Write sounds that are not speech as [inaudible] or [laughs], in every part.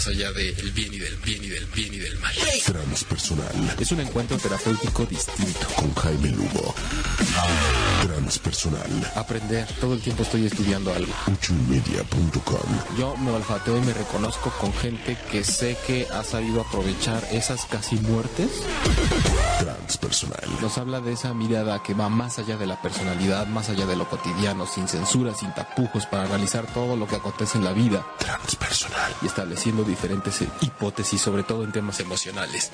más allá del bien y del bien y del bien y del mal. Transpersonal. Es un encuentro terapéutico distinto. Con Jaime Lugo. Transpersonal. Aprender. Todo el tiempo estoy estudiando algo. Ochoymedia.com. Yo me olfateo y me reconozco con gente que sé que ha sabido aprovechar esas casi muertes. Nos habla de esa mirada que va más allá de la personalidad, más allá de lo cotidiano, sin censura, sin tapujos, para analizar todo lo que acontece en la vida. Transpersonal. Y estableciendo diferentes hipótesis, sobre todo en temas emocionales.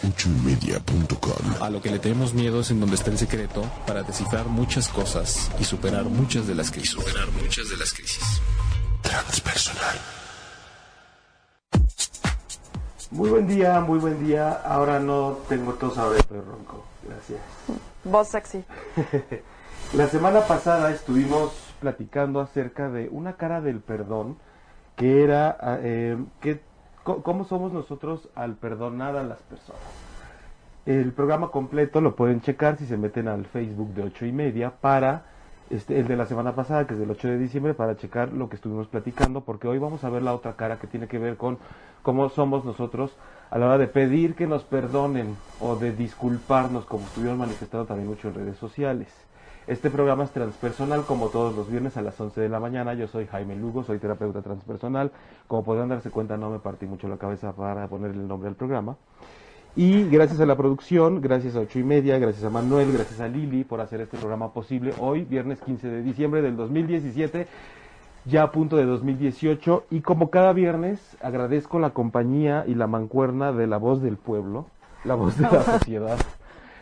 A lo que le tenemos miedo es en donde está el secreto para descifrar muchas cosas y superar muchas de las crisis. superar muchas de las crisis. Transpersonal. Muy buen día, muy buen día. Ahora no tengo tos, ahora estoy ronco. Gracias. Voz sexy. [laughs] La semana pasada estuvimos platicando acerca de una cara del perdón, que era eh, que, cómo somos nosotros al perdonar a las personas. El programa completo lo pueden checar si se meten al Facebook de ocho y media para este, el de la semana pasada, que es del 8 de diciembre, para checar lo que estuvimos platicando, porque hoy vamos a ver la otra cara que tiene que ver con cómo somos nosotros a la hora de pedir que nos perdonen o de disculparnos, como estuvieron manifestando también mucho en redes sociales. Este programa es transpersonal, como todos los viernes a las 11 de la mañana. Yo soy Jaime Lugo, soy terapeuta transpersonal. Como podrán darse cuenta, no me partí mucho la cabeza para ponerle el nombre al programa. Y gracias a la producción, gracias a ocho y media, gracias a Manuel, gracias a Lili por hacer este programa posible. Hoy, viernes 15 de diciembre del 2017, ya a punto de 2018. Y como cada viernes, agradezco la compañía y la mancuerna de la voz del pueblo, la voz de la [laughs] sociedad,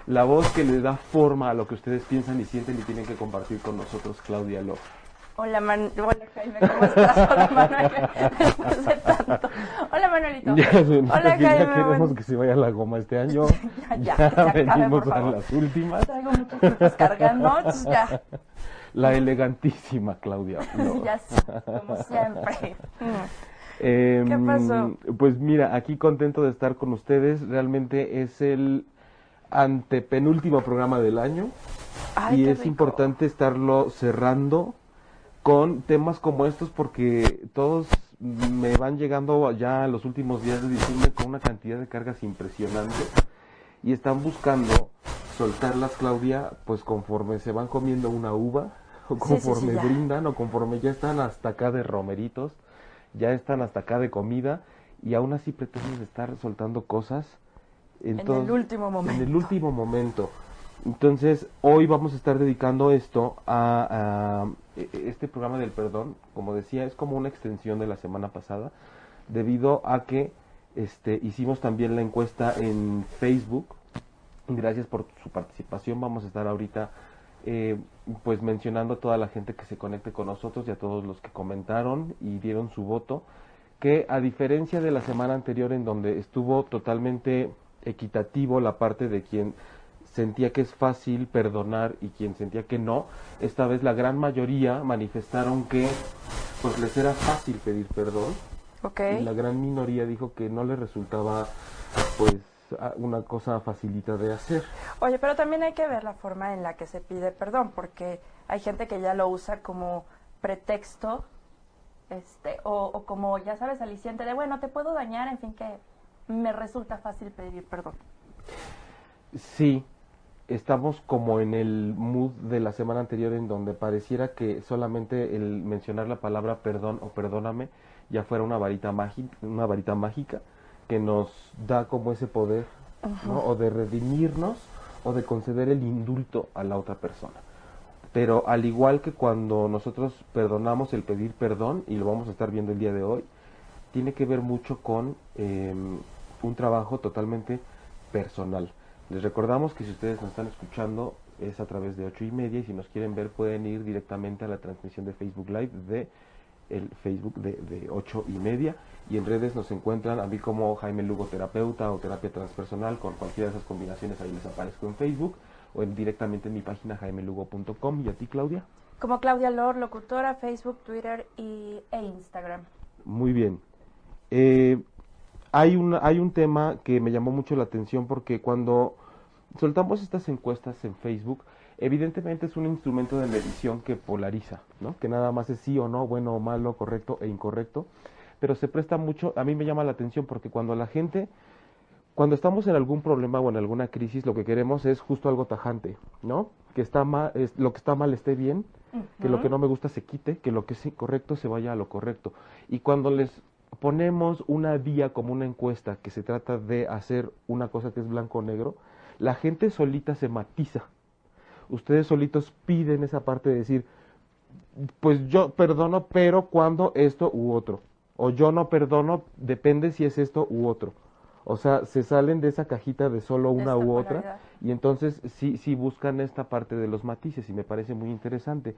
la voz que le da forma a lo que ustedes piensan y sienten y tienen que compartir con nosotros, Claudia López. Hola, Man Hola Jaime, ¿cómo estás? Hola [laughs] Manuel, después de tanto. Hola Manuelito. Ya, Hola Jaime. ya queremos que se vaya la goma este año. [laughs] Ya, ya, acabe, venimos por a las últimas. Traigo muchas cosas cargando, ya, [laughs] La elegantísima Claudia. Ya sé, como siempre. Em, ¿Qué pasó? Pues mira, aquí contento de estar con ustedes. Realmente es el antepenúltimo programa del año Ay, y es rico. importante estarlo cerrando con temas como estos porque todos me van llegando ya a los últimos días de diciembre con una cantidad de cargas impresionantes y están buscando soltarlas, Claudia, pues conforme se van comiendo una uva [laughs] o Sí, sí, sí, conforme brindan o conforme ya están hasta acá de romeritos, ya están hasta acá de comida y aún así pretenden estar soltando cosas En el último momento. en el último momento. Entonces, hoy vamos a estar dedicando esto a, a e- este programa del perdón. Como decía, es como una extensión de la semana pasada, debido a que este, hicimos también la encuesta en Facebook. Gracias por su participación. Vamos a estar ahorita eh, pues mencionando a toda la gente que se conecte con nosotros y a todos los que comentaron y dieron su voto. Que a diferencia de la semana anterior en donde estuvo totalmente equitativo la parte de quien sentía que es fácil perdonar y quien sentía que no, esta vez la gran mayoría manifestaron que pues les era fácil pedir perdón Ok. y la gran minoría dijo que no les resultaba pues una cosa facilita de hacer. Oye, pero también hay que ver la forma en la que se pide perdón, porque hay gente que ya lo usa como pretexto, este, o, o como, ya sabes, aliciente de, bueno, te puedo dañar, en fin, que me resulta fácil pedir perdón. Sí, estamos como en el mood de la semana anterior en donde pareciera que solamente el mencionar la palabra perdón o perdóname ya fuera una varita mágica, una varita mágica que nos da como ese poder, ¿no? O de redimirnos o de conceder el indulto a la otra persona. Pero al igual que cuando nosotros perdonamos el pedir perdón, y lo vamos a estar viendo el día de hoy, tiene que ver mucho con eh, un trabajo totalmente personal. Les recordamos que si ustedes nos están escuchando es a través de ocho y media y si nos quieren ver pueden ir directamente a la transmisión de Facebook Live de el Facebook de, de ocho y media y en redes nos encuentran a mí como Jaime Lugo terapeuta o terapia transpersonal con cualquiera de esas combinaciones ahí les aparezco en Facebook o en- directamente en mi página jaimelugo.com y a ti Claudia Como Claudia Lor, locutora, Facebook, Twitter y, e Instagram. Muy bien. Eh, hay, un, hay un tema que me llamó mucho la atención porque cuando soltamos estas encuestas en Facebook, evidentemente es un instrumento de medición que polariza, ¿no? Que nada más es sí o no, bueno o malo, correcto e incorrecto. pero se presta mucho, a mí me llama la atención porque cuando la gente, cuando estamos en algún problema o en alguna crisis, lo que queremos es justo algo tajante, ¿no? Que está mal, es, lo que está mal esté bien, que lo que no me gusta se quite, que lo que es incorrecto se vaya a lo correcto. Y cuando les ponemos una vía como una encuesta que se trata de hacer una cosa que es blanco o negro, la gente solita se matiza. Ustedes solitos piden esa parte de decir, pues yo perdono, pero cuando esto u otro. O yo no perdono, depende si es esto u otro. O sea, se salen de esa cajita de solo una esta u polaridad. otra y entonces sí, sí buscan esta parte de los matices y me parece muy interesante.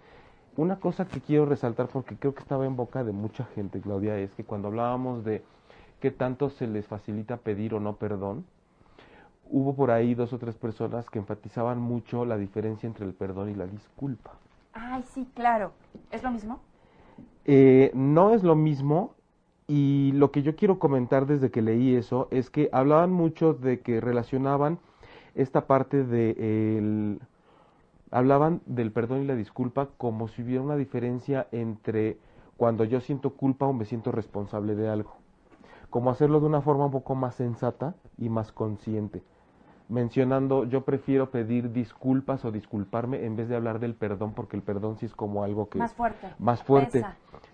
Una cosa que quiero resaltar porque creo que estaba en boca de mucha gente, Claudia, es que cuando hablábamos de qué tanto se les facilita pedir o no perdón, hubo por ahí dos o tres personas que enfatizaban mucho la diferencia entre el perdón y la disculpa. Ay, sí, claro. ¿Es lo mismo? Eh, no es lo mismo y lo que yo quiero comentar desde que leí eso es que hablaban mucho de que relacionaban esta parte de el, hablaban del perdón y la disculpa como si hubiera una diferencia entre cuando yo siento culpa o me siento responsable de algo, como hacerlo de una forma un poco más sensata y más consciente mencionando yo prefiero pedir disculpas o disculparme en vez de hablar del perdón porque el perdón sí es como algo que Más fuerte. más fuerte.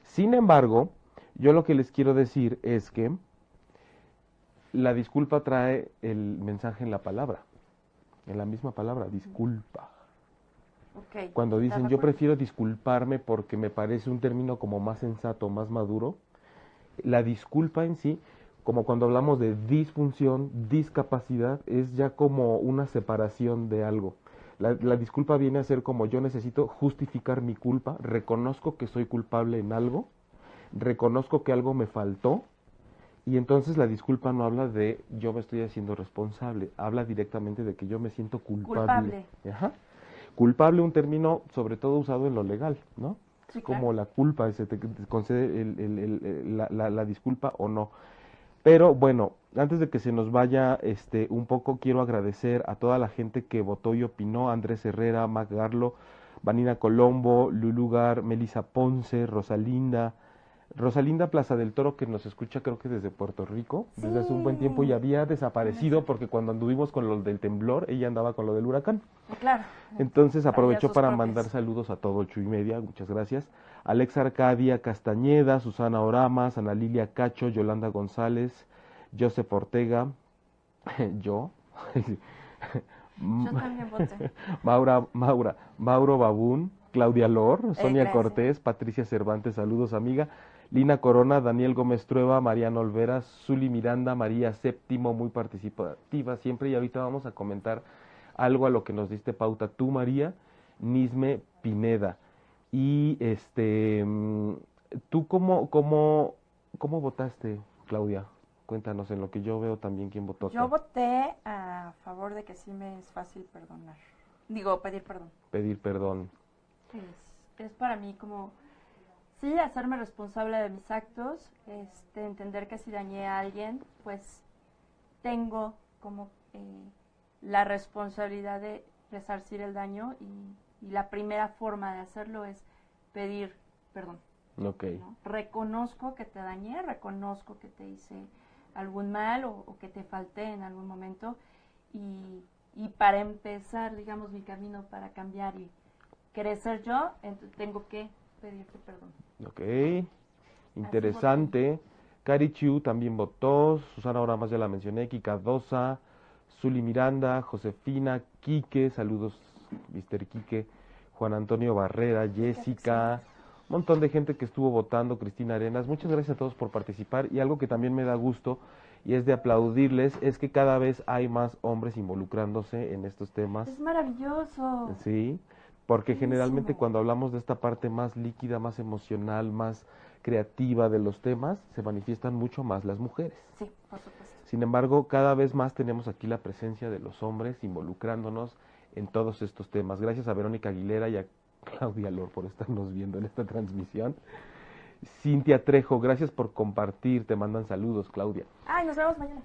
Sin embargo, yo lo que les quiero decir es que la disculpa trae el mensaje en la palabra, en la misma palabra, disculpa. Cuando ¿Estás dicen yo prefiero disculparme porque me parece un término como más sensato, más maduro, la disculpa en sí, como cuando hablamos de disfunción, discapacidad, es ya como una separación de algo. La, la disculpa viene a ser como yo necesito justificar mi culpa, reconozco que soy culpable en algo, reconozco que algo me faltó, y entonces la disculpa no habla de yo me estoy haciendo responsable, habla directamente de que yo me siento culpable. Culpable. Ajá. Culpable, un término sobre todo usado en lo legal, ¿no? Sí, como claro. la culpa, se te concede el- el- el- el- la, la- la disculpa o no. Pero bueno, antes de que se nos vaya este, un poco, quiero agradecer a toda la gente que votó y opinó, Andrés Herrera, Mac Garlo, Vanina Colombo, Lulugar, Melissa Ponce, Rosalinda, Rosalinda Plaza del Toro, que nos escucha creo que desde Puerto Rico, desde hace un buen tiempo y había desaparecido porque cuando anduvimos con lo del temblor, ella andaba con lo del huracán. Claro. Entonces aprovechó para mandar saludos a todo ocho y media, muchas gracias. Alexa Arcadia Castañeda, Susana Oramas, Ana Lilia Cacho, Yolanda González, Joseph Ortega, [laughs] yo, Yo también voté. [laughs] Maura, Maura, Mauro Babún, Claudia Lor, Sonia gracias. Cortés, Patricia Cervantes, saludos amiga, Lina Corona, Daniel Gómez Trueba, Mariano Olvera, Zuli Miranda, María Séptimo, muy participativa siempre y ahorita vamos a comentar algo a lo que nos diste pauta tú María, Nisme Pineda. Y este, mm, ¿tú cómo, cómo, cómo votaste, Claudia? Cuéntanos en lo que yo veo también quién votó. Yo voté a favor de que sí me es fácil perdonar. Digo, pedir perdón. Pedir perdón. Es, es para mí como, sí, hacerme responsable de mis actos, este, entender que si dañé a alguien, pues tengo como eh, la responsabilidad de resarcir el daño y, y la primera forma de hacerlo es pedir perdón. Ok. ¿no? Reconozco que te dañé, reconozco que te hice algún mal o, o que te falté en algún momento y, y para empezar, digamos, mi camino para cambiar y crecer yo, tengo que pedirte perdón. Ok, interesante. Cari Chiu también votó, Susana Oramas ya la mencioné, Kika Dosa, Zuli Miranda, Josefina, Quique, saludos Mr. Quique, Juan Antonio Barrera, Jessica, un montón de gente que estuvo votando, Cristina Arenas, muchas gracias a todos por participar y algo que también me da gusto y es de aplaudirles es que cada vez hay más hombres involucrándose en estos temas. Es maravilloso. Sí, porque generalmente cuando hablamos de esta parte más líquida, más emocional, más creativa de los temas, se manifiestan mucho más las mujeres. Sí, por supuesto. Sin embargo, cada vez más tenemos aquí la presencia de los hombres involucrándonos en todos estos temas. Gracias a Verónica Aguilera y a Claudia Lor por estarnos viendo en esta transmisión. Cintia Trejo, gracias por compartir, te mandan saludos, Claudia. Ay, nos vemos mañana.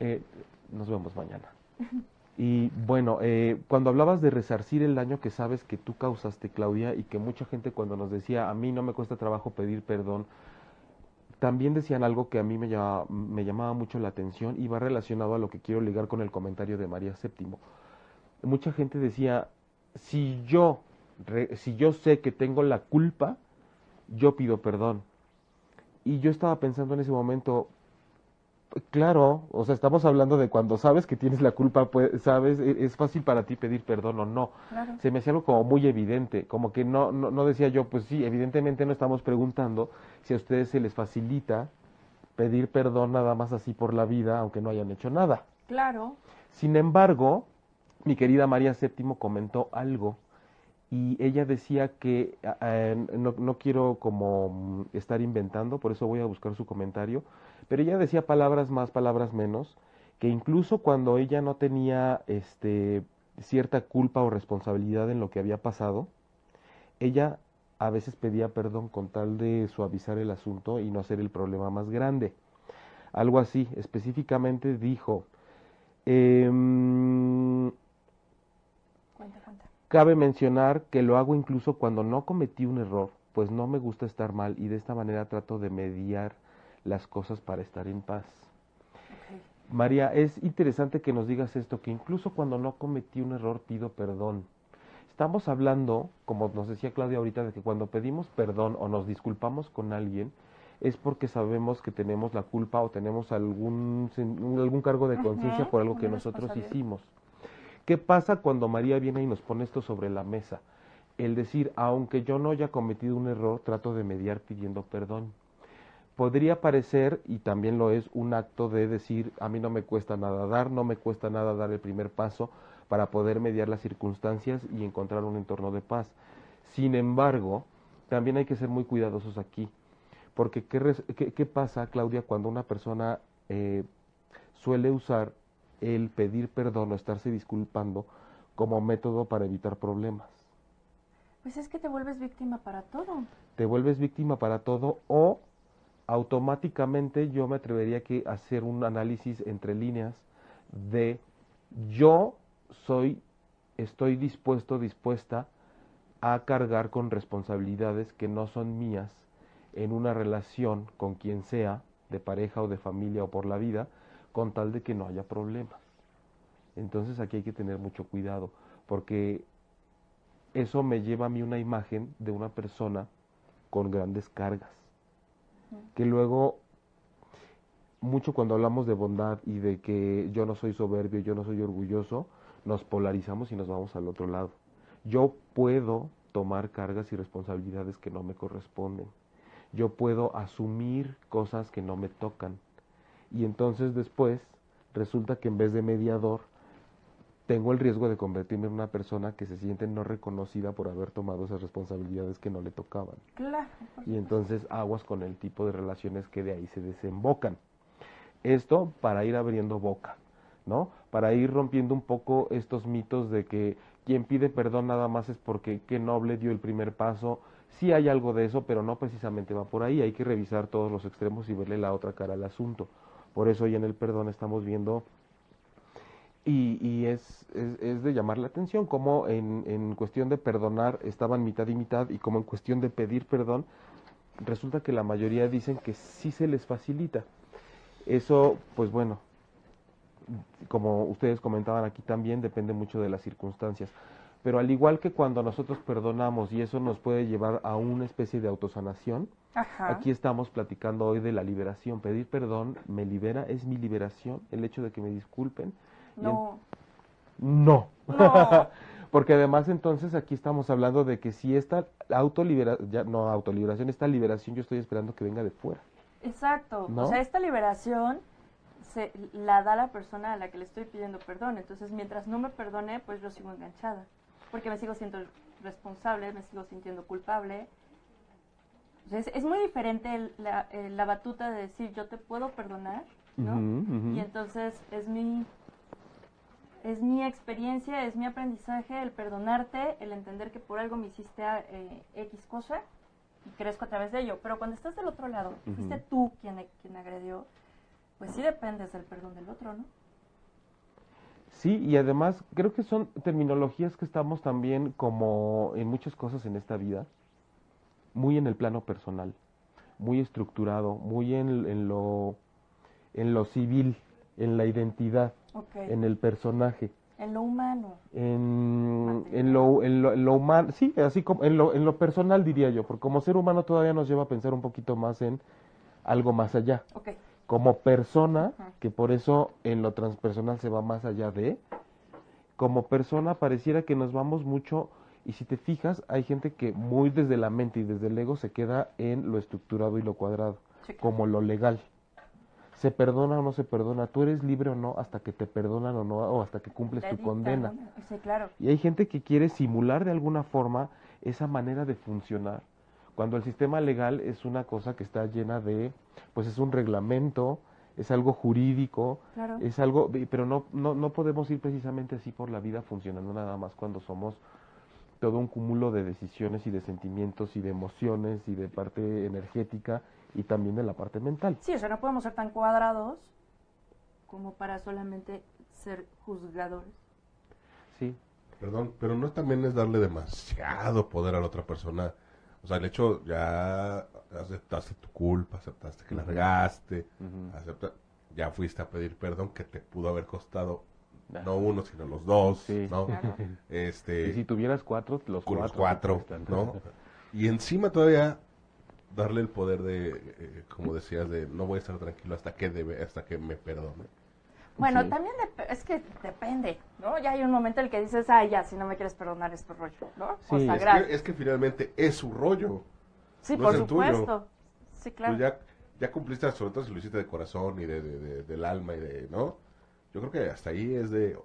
Eh, nos vemos mañana. [laughs] Y bueno, eh, cuando hablabas de resarcir el daño que sabes que tú causaste, Claudia, y que mucha gente cuando nos decía, a mí no me cuesta trabajo pedir perdón, también decían algo que a mí me llamaba, me llamaba mucho la atención y va relacionado a lo que quiero ligar con el comentario de María VII. Mucha gente decía, si yo, re- si yo sé que tengo la culpa, yo pido perdón. Y yo estaba pensando en ese momento, claro, o sea, estamos hablando de cuando sabes que tienes la culpa, pues, sabes, e- es fácil para ti pedir perdón o no. Claro. Se me hacía algo como muy evidente, como que no, no, no decía yo, pues sí, evidentemente no estamos preguntando si a ustedes se les facilita pedir perdón nada más así por la vida, aunque no hayan hecho nada. Claro. Sin embargo, mi querida María VII comentó algo y ella decía que, eh, no, no quiero como mm, estar inventando, por eso voy a buscar su comentario, pero ella decía palabras más, palabras menos, que incluso cuando ella no tenía este, cierta culpa o responsabilidad en lo que había pasado, ella a veces pedía perdón con tal de suavizar el asunto y no hacer el problema más grande. Algo así, específicamente dijo, em, Cuenta, cuenta. Cabe mencionar que lo hago incluso cuando no cometí un error, pues no me gusta estar mal y de esta manera trato de mediar las cosas para estar en paz. María, es interesante que nos digas esto, que incluso cuando no cometí un error pido perdón. Estamos hablando, como nos decía Claudia ahorita, de que cuando pedimos perdón o nos disculpamos con alguien, es porque sabemos que tenemos la culpa o tenemos algún, algún cargo de conciencia por algo que nosotros hicimos. ¿Qué pasa cuando María viene y nos pone esto sobre la mesa? El decir, aunque yo no haya cometido un error, trato de mediar pidiendo perdón. Podría parecer, y también lo es, un acto de decir, a mí no me cuesta nada dar, no me cuesta nada dar el primer paso para poder mediar las circunstancias y encontrar un entorno de paz. Sin embargo, también hay que ser muy cuidadosos aquí, porque ¿qué, qué pasa, Claudia, cuando una persona eh, suele usar el pedir perdón o estarse disculpando como método para evitar problemas? Pues es que te vuelves víctima para todo. te vuelves víctima para todo o automáticamente yo me atrevería que a hacer un análisis entre líneas de yo soy estoy dispuesto dispuesta a cargar con responsabilidades que no son mías en una relación con quien sea de pareja o de familia o por la vida con tal de que no haya problemas entonces aquí hay que tener mucho cuidado porque eso me lleva a mí una imagen de una persona con grandes cargas. Que luego, mucho cuando hablamos de bondad y de que yo no soy soberbio, yo no soy orgulloso, nos polarizamos y nos vamos al otro lado. Yo puedo tomar cargas y responsabilidades que no me corresponden. Yo puedo asumir cosas que no me tocan. Y entonces después resulta que en vez de mediador, tengo el riesgo de convertirme en una persona que se siente no reconocida por haber tomado esas responsabilidades que no le tocaban. Claro. Y entonces aguas con el tipo de relaciones que de ahí se desembocan. Esto para ir abriendo boca, ¿no? Para ir rompiendo un poco estos mitos de que quien pide perdón nada más es porque qué noble dio el primer paso. Sí hay algo de eso, pero no precisamente va por ahí. Hay que revisar todos los extremos y verle la otra cara al asunto. Por eso hoy en el perdón estamos viendo y, es, es, es de llamar la atención como en, en cuestión de perdonar estaban mitad y mitad y como en cuestión de pedir perdón resulta que la mayoría dicen que sí se les facilita. Eso, pues bueno, como ustedes comentaban aquí también, depende mucho de las circunstancias. Pero al igual que cuando nosotros perdonamos y eso nos puede llevar a una especie de autosanación, Ajá. aquí estamos platicando hoy de la liberación. Pedir perdón me libera, es mi liberación, el hecho de que me disculpen. en- No. no. [laughs] Porque además entonces aquí estamos hablando de que si esta autoliberación, ya no autoliberación, esta liberación yo estoy esperando que venga de fuera. Exacto. ¿No? O sea, esta liberación se la da la persona a la que le estoy pidiendo perdón. Entonces, mientras no me perdone, pues yo sigo enganchada. Porque me sigo siendo responsable, me sigo sintiendo culpable. Sea, es, es muy diferente el- la, eh, la batuta de decir yo te puedo perdonar, ¿no? Y entonces es mi es mi experiencia, es mi aprendizaje el perdonarte, el entender que por algo me hiciste eh, X cosa y crezco a través de ello. Pero cuando estás del otro lado, fuiste tú quien, quien agredió, pues sí dependes del perdón del otro, ¿no? Sí, y además creo que son terminologías que estamos también como en muchas cosas en esta vida, muy en el plano personal. muy estructurado, muy en, en lo, en lo civil, en la identidad, en el personaje, En lo humano. en, en, lo, en, lo, en lo humano, sí, así como en lo, en lo personal diría yo, porque como ser humano todavía nos lleva a pensar un poquito más en algo más allá. Como persona, que por eso en lo transpersonal se va más allá de, como persona pareciera que nos vamos mucho, y si te fijas, hay gente que muy desde la mente y desde el ego se queda en lo estructurado y lo cuadrado, Sí, como lo legal. Se perdona o no se perdona, tú eres libre o no hasta que te perdonan o no, o hasta que cumples tu condena. Sí, claro. Y hay gente que quiere simular de alguna forma esa manera de funcionar, cuando el sistema legal es una cosa que está llena de, pues es un reglamento, es algo jurídico, Claro. es algo, pero no, no, no podemos ir precisamente así por la vida funcionando nada más cuando somos todo un cúmulo de decisiones y de sentimientos y de emociones y de parte energética y también de la parte mental. Sí, o sea, no podemos ser tan cuadrados como para solamente ser juzgadores. Sí, Perdón, pero no también es darle demasiado poder a la otra persona. O sea, el hecho ya aceptaste tu culpa, aceptaste que la regaste, acepta- ya fuiste a pedir perdón que te pudo haber costado no uno, sino los dos, Sí. ¿no? Claro. Este, y si tuvieras cuatro, los cuatro. los. ¿no? Y encima todavía darle el poder de, eh, como decías, de no voy a estar tranquilo hasta que debe, hasta que me perdone. Bueno, Sí. también es que depende, ¿no? Ya hay un momento en el que dices, ay, ya, si no me quieres perdonar es tu rollo, ¿no? Sí, o es sea, Es gracias. que, es que finalmente es su rollo. Sí, no por es el tuyo. supuesto. Sí, claro. Tú ya, ya cumpliste, sobre todo si lo hiciste de corazón y de, de- de- del alma y de, ¿no? Yo creo que hasta ahí es de,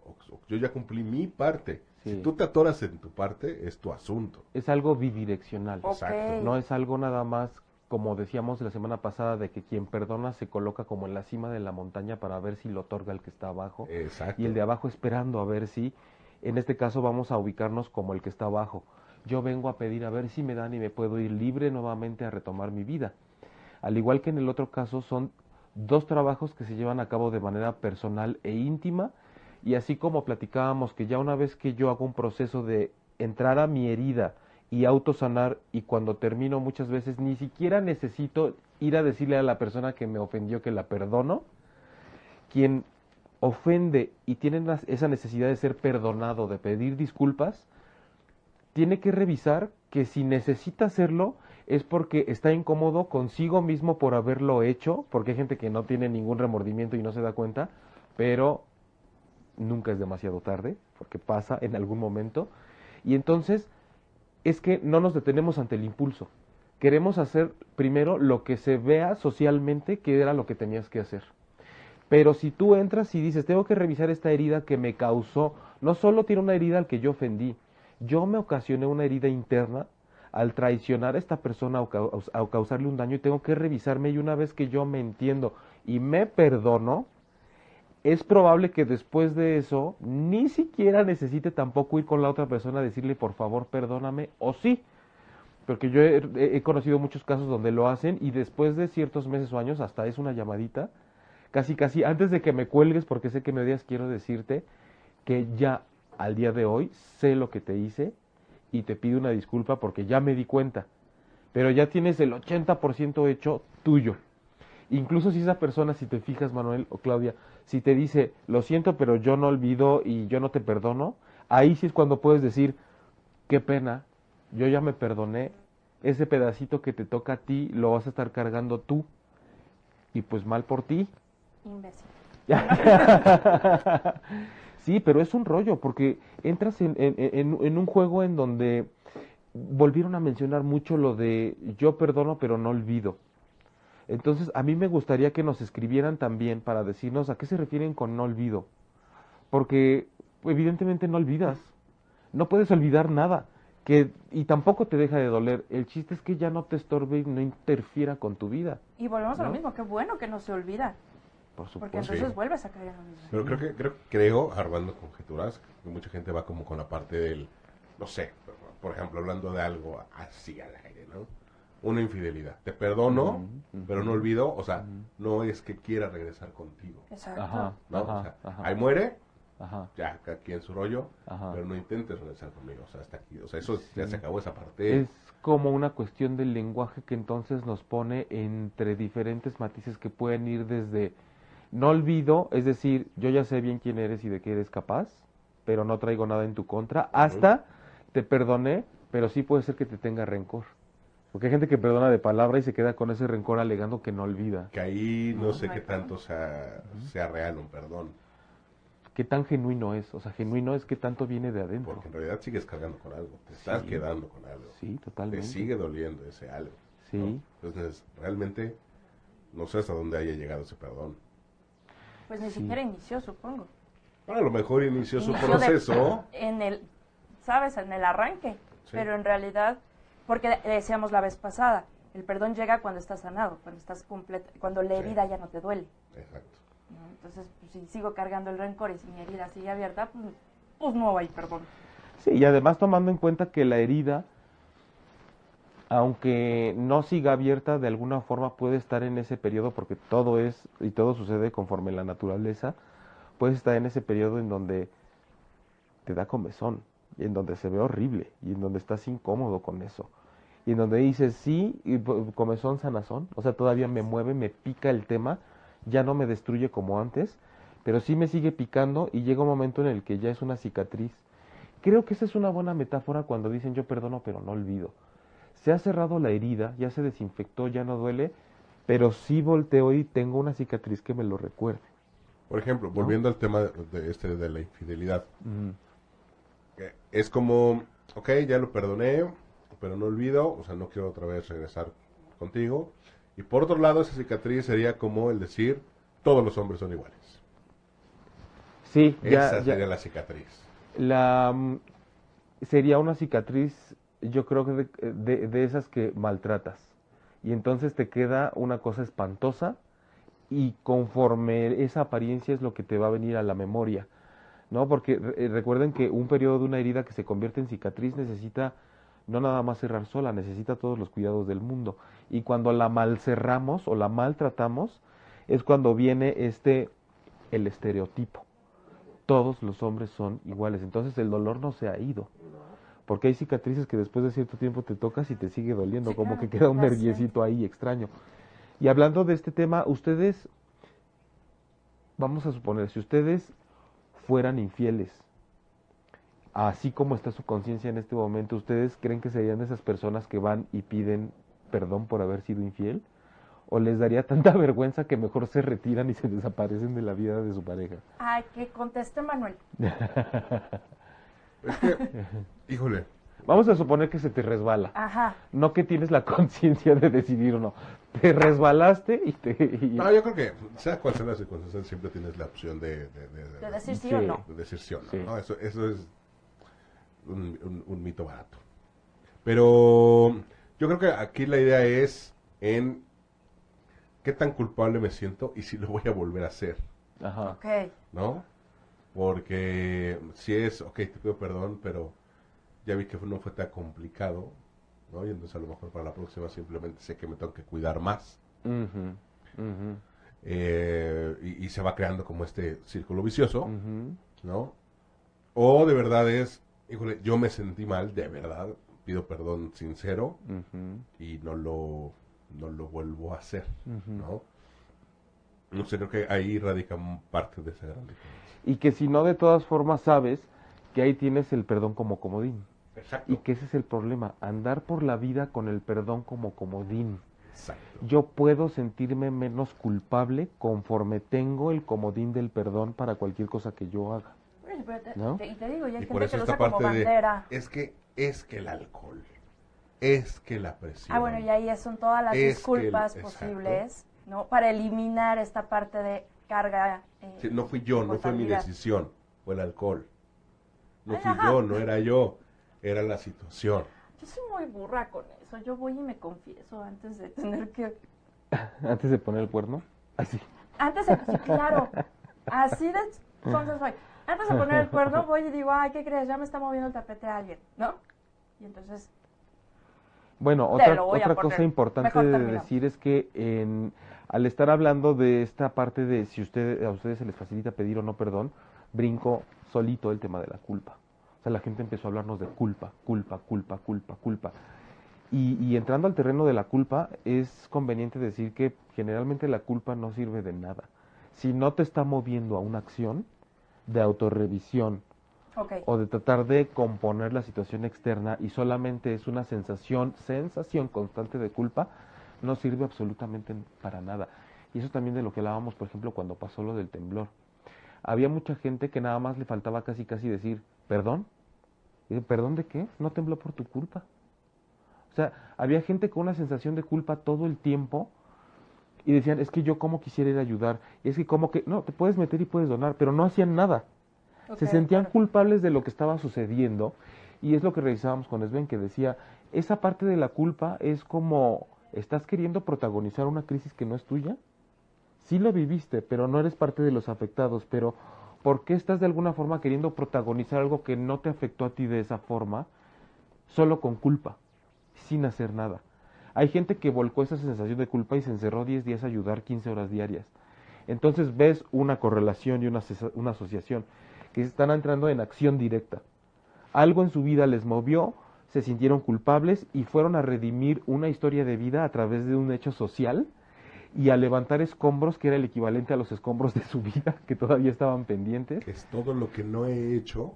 yo ya cumplí mi parte. Sí. Si tú te atoras en tu parte, es tu asunto. Es algo bidireccional. Exacto. No es algo nada más, como decíamos la semana pasada, de que quien perdona se coloca como en la cima de la montaña para ver si lo otorga el que está abajo. Exacto. Y el de abajo esperando a ver si, en este caso vamos a ubicarnos como el que está abajo. Yo vengo a pedir a ver si me dan y me puedo ir libre nuevamente a retomar mi vida. Al igual que en el otro caso son dos trabajos que se llevan a cabo de manera personal e íntima. Y así como platicábamos que ya una vez que yo hago un proceso de entrar a mi herida y autosanar y cuando termino muchas veces ni siquiera necesito ir a decirle a la persona que me ofendió que la perdono, quien ofende y tiene esa necesidad de ser perdonado, de pedir disculpas, tiene que revisar que si necesita hacerlo es porque está incómodo consigo mismo por haberlo hecho, porque hay gente que no tiene ningún remordimiento y no se da cuenta, pero nunca es demasiado tarde, porque pasa en algún momento, y entonces es que no nos detenemos ante el impulso. Queremos hacer primero lo que se vea socialmente que era lo que tenías que hacer. Pero si tú entras y dices, tengo que revisar esta herida que me causó, no solo tiene una herida al que yo ofendí, yo me ocasioné una herida interna al traicionar a esta persona o, cau- o causarle un daño y tengo que revisarme y una vez que yo me entiendo y me perdono, es probable que después de eso ni siquiera necesite tampoco ir con la otra persona a decirle por favor perdóname o sí. Porque yo he- he conocido muchos casos donde lo hacen y después de ciertos meses o años hasta es una llamadita, casi casi antes de que me cuelgues porque sé que me odias quiero decirte que ya al día de hoy sé lo que te hice y te pido una disculpa porque ya me di cuenta. Pero ya tienes el 80% hecho tuyo. Incluso si esa persona, si te fijas, Manuel o Claudia, si te dice, lo siento, pero yo no olvido y yo no te perdono, ahí sí es cuando puedes decir, qué pena, yo ya me perdoné, ese pedacito que te toca a ti lo vas a estar cargando tú, y pues mal por ti. Imbécil. [laughs] sí, pero es un rollo, porque entras en, en- en- en un juego en donde volvieron a mencionar mucho lo de yo perdono pero no olvido. Entonces, a mí me gustaría que nos escribieran también para decirnos a qué se refieren con no olvido. Porque evidentemente no olvidas. No puedes olvidar nada. Que, y tampoco te deja de doler. El chiste es que ya no te estorbe y no interfiera con tu vida. Y volvemos a lo mismo, qué bueno que no se olvida, Por porque supuesto. entonces Sí. vuelves a caer en lo mismo. Pero creo que, creo, creo, armando conjeturas, que mucha gente va como con la parte del, no sé, por- ejemplo, hablando de algo así al aire, ¿no? Una infidelidad. Te perdono, pero no olvido, o sea, no es que quiera regresar contigo, Exacto. Ajá, ¿no? ajá, o sea, ajá. ahí muere, Ajá. Ya, cada quien su rollo, Ajá. pero no intentes regresar conmigo. O sea, hasta aquí. O sea, eso ya se acabó esa parte. Es como una cuestión del lenguaje que entonces nos pone entre diferentes matices que pueden ir desde no olvido, es decir, yo ya sé bien quién eres y de qué eres capaz, pero no traigo nada en tu contra, hasta te perdoné, pero sí puede ser que te tenga rencor. Porque hay gente que perdona de palabra y se queda con ese rencor alegando que no olvida. Que ahí no sé qué tanto sea, sea real un perdón. ¿Qué tan genuino es? O sea, genuino es que tanto viene de adentro. Porque en realidad sigues cargando con algo. Te estás Sí. quedando con algo. Sí, Te totalmente. sigue doliendo ese algo. Sí. ¿no? Entonces, realmente, no sé hasta dónde haya llegado ese perdón. Pues ni Sí. siquiera inició, supongo. Bueno, a lo mejor inició su Inició de- proceso. en el, ¿sabes? En el arranque. Sí. Pero en realidad, porque decíamos la vez pasada, el perdón llega cuando estás sanado, cuando estás completa, cuando la Sí. herida ya no te duele. Exacto. ¿no? Entonces, pues, si sigo cargando el rencor y si mi herida sigue abierta, pues, pues no hay perdón. Sí, y además tomando en cuenta que la herida, aunque no siga abierta, de alguna forma puede estar en ese periodo, porque todo es y todo sucede conforme la naturaleza, puede estar en ese periodo en donde te da comezón, y en donde se ve horrible, y en donde estás incómodo con eso, y en donde dices, sí, y comezón, sanazón, o sea, todavía me mueve, me pica el tema, ya no me destruye como antes, pero sí me sigue picando y llega un momento en el que ya es una cicatriz. Creo que esa es una buena metáfora cuando dicen yo perdono pero no olvido. Se ha cerrado la herida, ya se desinfectó, ya no duele, pero sí volteo y tengo una cicatriz que me lo recuerde. Por ejemplo, volviendo al tema de, este de la infidelidad. Eh, Es como, ok, ya lo perdoné, pero no olvido, o sea, no quiero otra vez regresar contigo. Y por otro lado, esa cicatriz sería como el decir, todos los hombres son iguales. Sí, ya, Esa ya- sería la cicatriz. la mm, sería una cicatriz, yo creo que de, de- de esas que maltratas. Y entonces te queda una cosa espantosa y conforme esa apariencia es lo que te va a venir a la memoria. ¿No? Porque re- recuerden que un periodo de una herida que se convierte en cicatriz necesita no nada más cerrar sola, necesita todos los cuidados del mundo. Y cuando la mal cerramos o la maltratamos, es cuando viene este el estereotipo todos los hombres son iguales. Entonces el dolor no se ha ido. Porque hay cicatrices que después de cierto tiempo te tocas y te sigue doliendo, Sí, como claro, que queda un nerviecito ahí extraño. Y hablando de este tema, ustedes, vamos a suponer, si ustedes fueran infieles, así como está su conciencia en este momento, ¿ustedes creen que serían de esas personas que van y piden perdón por haber sido infiel? ¿O les daría tanta [laughs] vergüenza que mejor se retiran y se desaparecen de la vida de su pareja? Ay, que conteste Manuel. Es que, híjole, Vamos a suponer que se te resbala. Ajá. No que tienes la [laughs] conciencia de decidir o no. Te resbalaste y te... y- no, yo creo que, sea cual sea la circunstancia, siempre tienes la opción de, de, de- de- De decir sí, Sí. o no. de decir sí o no. Sí. ¿no? Eso, eso es un, un- un mito barato. Pero yo creo que aquí la idea es en qué tan culpable me siento y si lo voy a volver a hacer, Ajá. Ok. ¿no? Porque si es, ok, te pido perdón, pero ya vi que no fue tan complicado, ¿no? Y entonces a lo mejor para la próxima simplemente sé que me tengo que cuidar más. Eh, y, y se va creando como este círculo vicioso. ¿no? O de verdad es, híjole, yo me sentí mal, de verdad, pido perdón sincero y no lo, no lo vuelvo a hacer. ¿no? No sé, creo que ahí radica parte de esa gran diferencia. Y que si no, de todas formas sabes que ahí tienes el perdón como comodín. Exacto. Y que ese es el problema, andar por la vida con el perdón como comodín. Exacto. Yo puedo sentirme menos culpable conforme tengo el comodín del perdón para cualquier cosa que yo haga. Oye, pero te- ¿No? te- y te digo, ya hay Y por gente eso que lo usa como parte de, bandera. es que, es que el alcohol, es que la presión. Ah, bueno, y ahí son todas las el- disculpas posibles, ¿no? Para eliminar esta parte de carga. eh, Sí, no fui yo, no fue mi decisión, fue el alcohol. No fui ajá. yo, no era yo, era la situación. Yo soy muy burra con eso. Yo voy y me confieso antes de tener que. [laughs] Antes de poner el cuerno, así. Antes de. Sí, claro. [laughs] Así de. Entonces soy. Antes de poner el cuerno, voy y digo, ay, ¿qué crees? Ya me está moviendo el tapete a alguien, ¿no? Y entonces. Bueno, otra, otra cosa importante de decir es que en, al estar hablando de esta parte de si usted, a ustedes se les facilita pedir o no perdón, brinco solito el tema de la culpa. O sea, la gente empezó a hablarnos de culpa, culpa, culpa, culpa, culpa. Y, y entrando al terreno de la culpa, es conveniente decir que generalmente la culpa no sirve de nada. Si no te está moviendo a una acción de autorrevisión, o de tratar de componer la situación externa y solamente es una sensación, sensación constante de culpa, no sirve absolutamente para nada. Y eso también de lo que hablábamos, por ejemplo, cuando pasó lo del temblor. Había mucha gente que nada más le faltaba casi casi decir, perdón. Y, ¿Perdón de qué? No tembló por tu culpa. O sea, había gente con una sensación de culpa todo el tiempo y decían, es que yo como quisiera ir a ayudar, y es que como que, no, te puedes meter y puedes donar, pero no hacían nada se sentían claro. culpables de lo que estaba sucediendo y es lo que revisábamos con Sven que decía esa parte de la culpa es como estás queriendo protagonizar una crisis que no es tuya sí lo viviste pero no eres parte de los afectados pero ¿por qué estás de alguna forma queriendo protagonizar algo que no te afectó a ti de esa forma solo con culpa sin hacer nada hay gente que volcó esa sensación de culpa y se encerró 10 días a ayudar 15 horas diarias entonces ves una correlación y una, una asociación que están entrando en acción directa. Algo en su vida les movió, se sintieron culpables y fueron a redimir una historia de vida a través de un hecho social y a levantar escombros que era el equivalente a los escombros de su vida [laughs] que todavía estaban pendientes. Que es todo lo que no he hecho,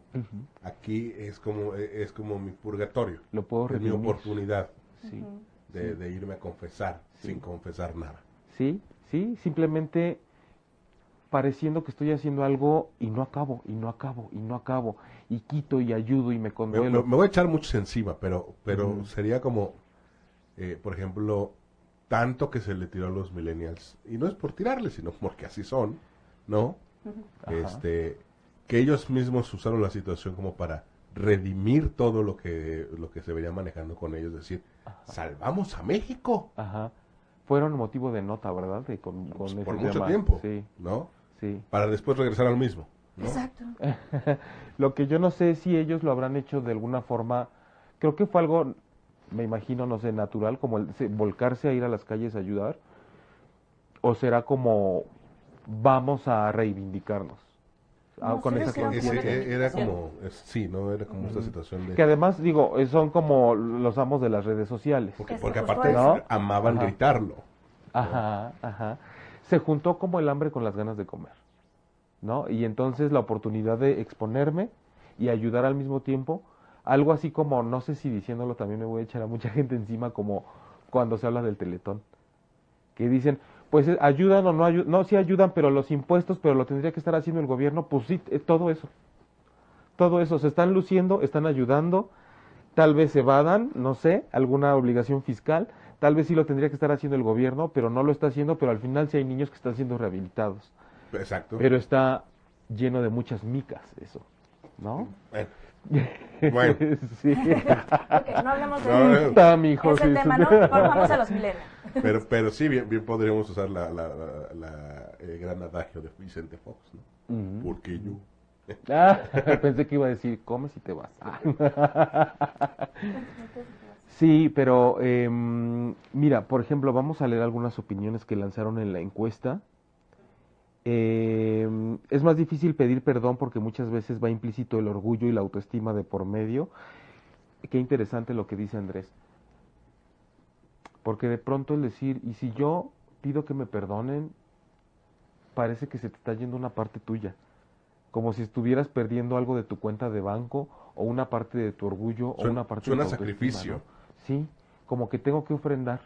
aquí es como, es como mi purgatorio. Lo puedo Es mi redimir. oportunidad Sí, de, de irme a confesar Sí. sin confesar nada. sí, sí, simplemente pareciendo que estoy haciendo algo y no acabo, y no acabo, y no acabo, y quito y ayudo y me Me, conduelo. me- me voy a echar muchos encima, pero, pero Ujú. sería como, eh, por ejemplo, tanto que se le tiró a los millennials, y no es por tirarles, sino porque así son, ¿no? Ajá. Este, que ellos mismos usaron la situación como para redimir todo lo que, lo que se venía manejando con ellos, decir, salvamos a México Ajá. Fueron motivo de nota, ¿verdad? De con, con Pues, ese por mucho tema. tiempo, Sí, ¿no? sí. Para después regresar al mismo. ¿no? Exacto. [laughs] Lo que yo no sé es si ellos lo habrán hecho de alguna forma, creo que fue algo, me imagino, no sé, natural, como el se- volcarse a ir a las calles a ayudar, o será como vamos a reivindicarnos ah, No, con sí esa Ese- era como, es- sí, ¿no? Era como esta situación de... Que además, digo, son como los amos de las redes sociales. Porque, porque aparte eso- amaban Ajá. gritarlo. Ajá, ajá. Se juntó como el hambre con las ganas de comer, ¿no? Y entonces la oportunidad de exponerme y ayudar al mismo tiempo, algo así como, no sé si diciéndolo también me voy a echar a mucha [laughs] gente encima, como cuando se habla del teletón, que dicen, pues eh, ayudan o no ayudan, no, sí ayudan, pero los impuestos, pero lo tendría que estar haciendo el gobierno, pues sí, eh, todo eso. Todo eso, se están luciendo, están ayudando, tal vez evadan, no sé, alguna obligación fiscal, tal vez sí lo tendría que estar haciendo el gobierno, pero no lo está haciendo, pero al final sí hay niños que están siendo rehabilitados. Exacto. Pero está lleno de muchas micas eso, ¿no? Bueno, [laughs] Bueno. [laughs] sí. No hablemos de No, no, Está, mijo, ese sí, tema, sí. ¿no? Vamos a los milenios. [laughs] pero, pero sí, bien, bien podríamos usar la, la, la, la, eh, gran adagio de Vicente Fox, ¿no? Ujú. Porque yo... Ah, pensé que iba a decir, comes y te vas. Ah. Sí, pero em, mira, por ejemplo, vamos a leer algunas opiniones que lanzaron en la encuesta. Em, es más difícil pedir perdón porque muchas veces va implícito el orgullo y la autoestima de por medio. Qué interesante lo que dice Andrés. Porque de pronto el decir, y si yo pido que me perdonen, parece que se te está yendo una parte tuya como si estuvieras perdiendo algo de tu cuenta de banco o una parte de tu orgullo o una parte suena de tu sacrificio. ¿no? Sí, como que tengo que ofrendar.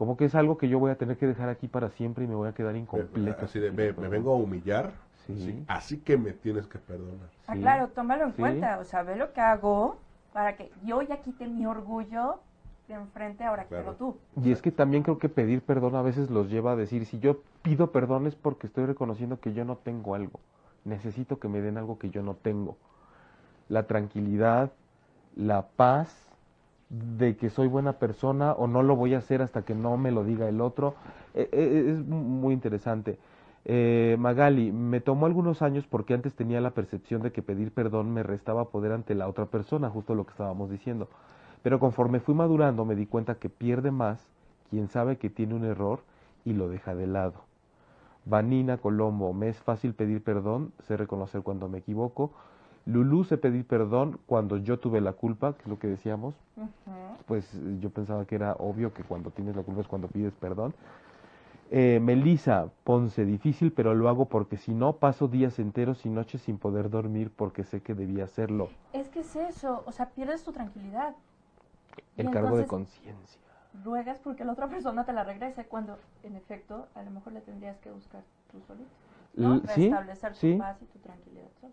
Como que es algo que yo voy a tener que dejar aquí para siempre y me voy a quedar incompleto. Así de, me perdón". vengo a humillar, Sí. así, así que me tienes que perdonar. Ah, Sí. claro, tómalo en Sí. cuenta. O sea, ve lo que hago para que yo ya quite mi orgullo de enfrente ahora que Claro. tú. Y es que también creo que pedir perdón a veces los lleva a decir, si yo pido perdón es porque estoy reconociendo que yo no tengo algo. Necesito que me den algo que yo no tengo. La tranquilidad, la paz de que soy buena persona o no lo voy a hacer hasta que no me lo diga el otro. Eh, eh, es muy interesante. Eh, Magali, me tomó algunos años porque antes tenía la percepción de que pedir perdón me restaba poder ante la otra persona, justo lo que estábamos diciendo. Pero conforme fui madurando me di cuenta que pierde más quien sabe que tiene un error y lo deja de lado. Vanina Colombo, me es fácil pedir perdón, sé reconocer cuando me equivoco. Lulú, sé pedir perdón cuando yo tuve la culpa, que es lo que decíamos. Pues yo pensaba que era obvio que cuando tienes la culpa es cuando pides perdón. Eh, Melisa Ponce, difícil, pero lo hago porque si no paso días enteros y noches sin poder dormir porque sé que debía hacerlo. Es que es eso, o sea, pierdes tu tranquilidad. Y El cargo de conciencia. Ruegas porque la otra persona te la regrese cuando, en efecto, a lo mejor le tendrías que buscar tú solito. ¿no? Sí, Restablecer sí. tu paz y tu tranquilidad solo.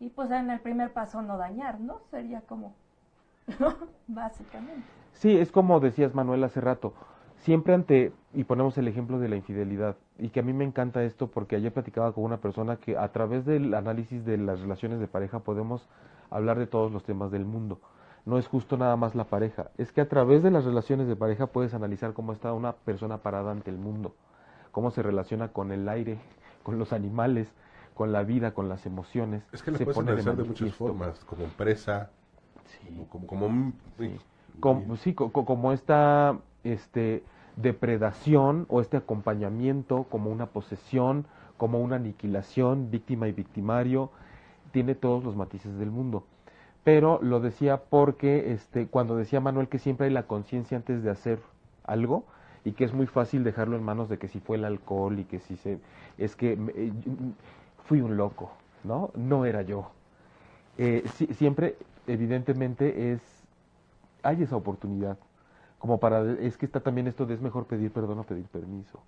Y pues en el primer paso no dañar, ¿no? Sería como. [laughs] Básicamente. Sí, es como decías Manuel hace rato, siempre ante, y ponemos el ejemplo de la infidelidad, y que a mí me encanta esto porque ayer platicaba con una persona que a través del análisis de las relaciones de pareja podemos hablar de todos los temas del mundo. No es justo nada más la pareja, es que a través de las relaciones de pareja puedes analizar cómo está una persona parada ante el mundo, cómo se relaciona con el aire, [laughs] con los animales, con la vida, con las emociones. Es que se puedes pone de de muchas formas, como empresa, Sí. como, como. Sí. como, sí, co- co- como esta este, depredación o este acompañamiento, como una posesión, como una aniquilación, víctima y victimario, tiene todos los matices del mundo. Pero lo decía porque este, cuando decía Manuel que siempre hay la conciencia antes de hacer algo y que es muy fácil dejarlo en manos de que si fue el alcohol y que si se... es que eh, fui un loco, ¿no? No era yo. Eh, siempre, evidentemente, es hay esa oportunidad. Como para, es que está también esto de es mejor pedir perdón o pedir permiso.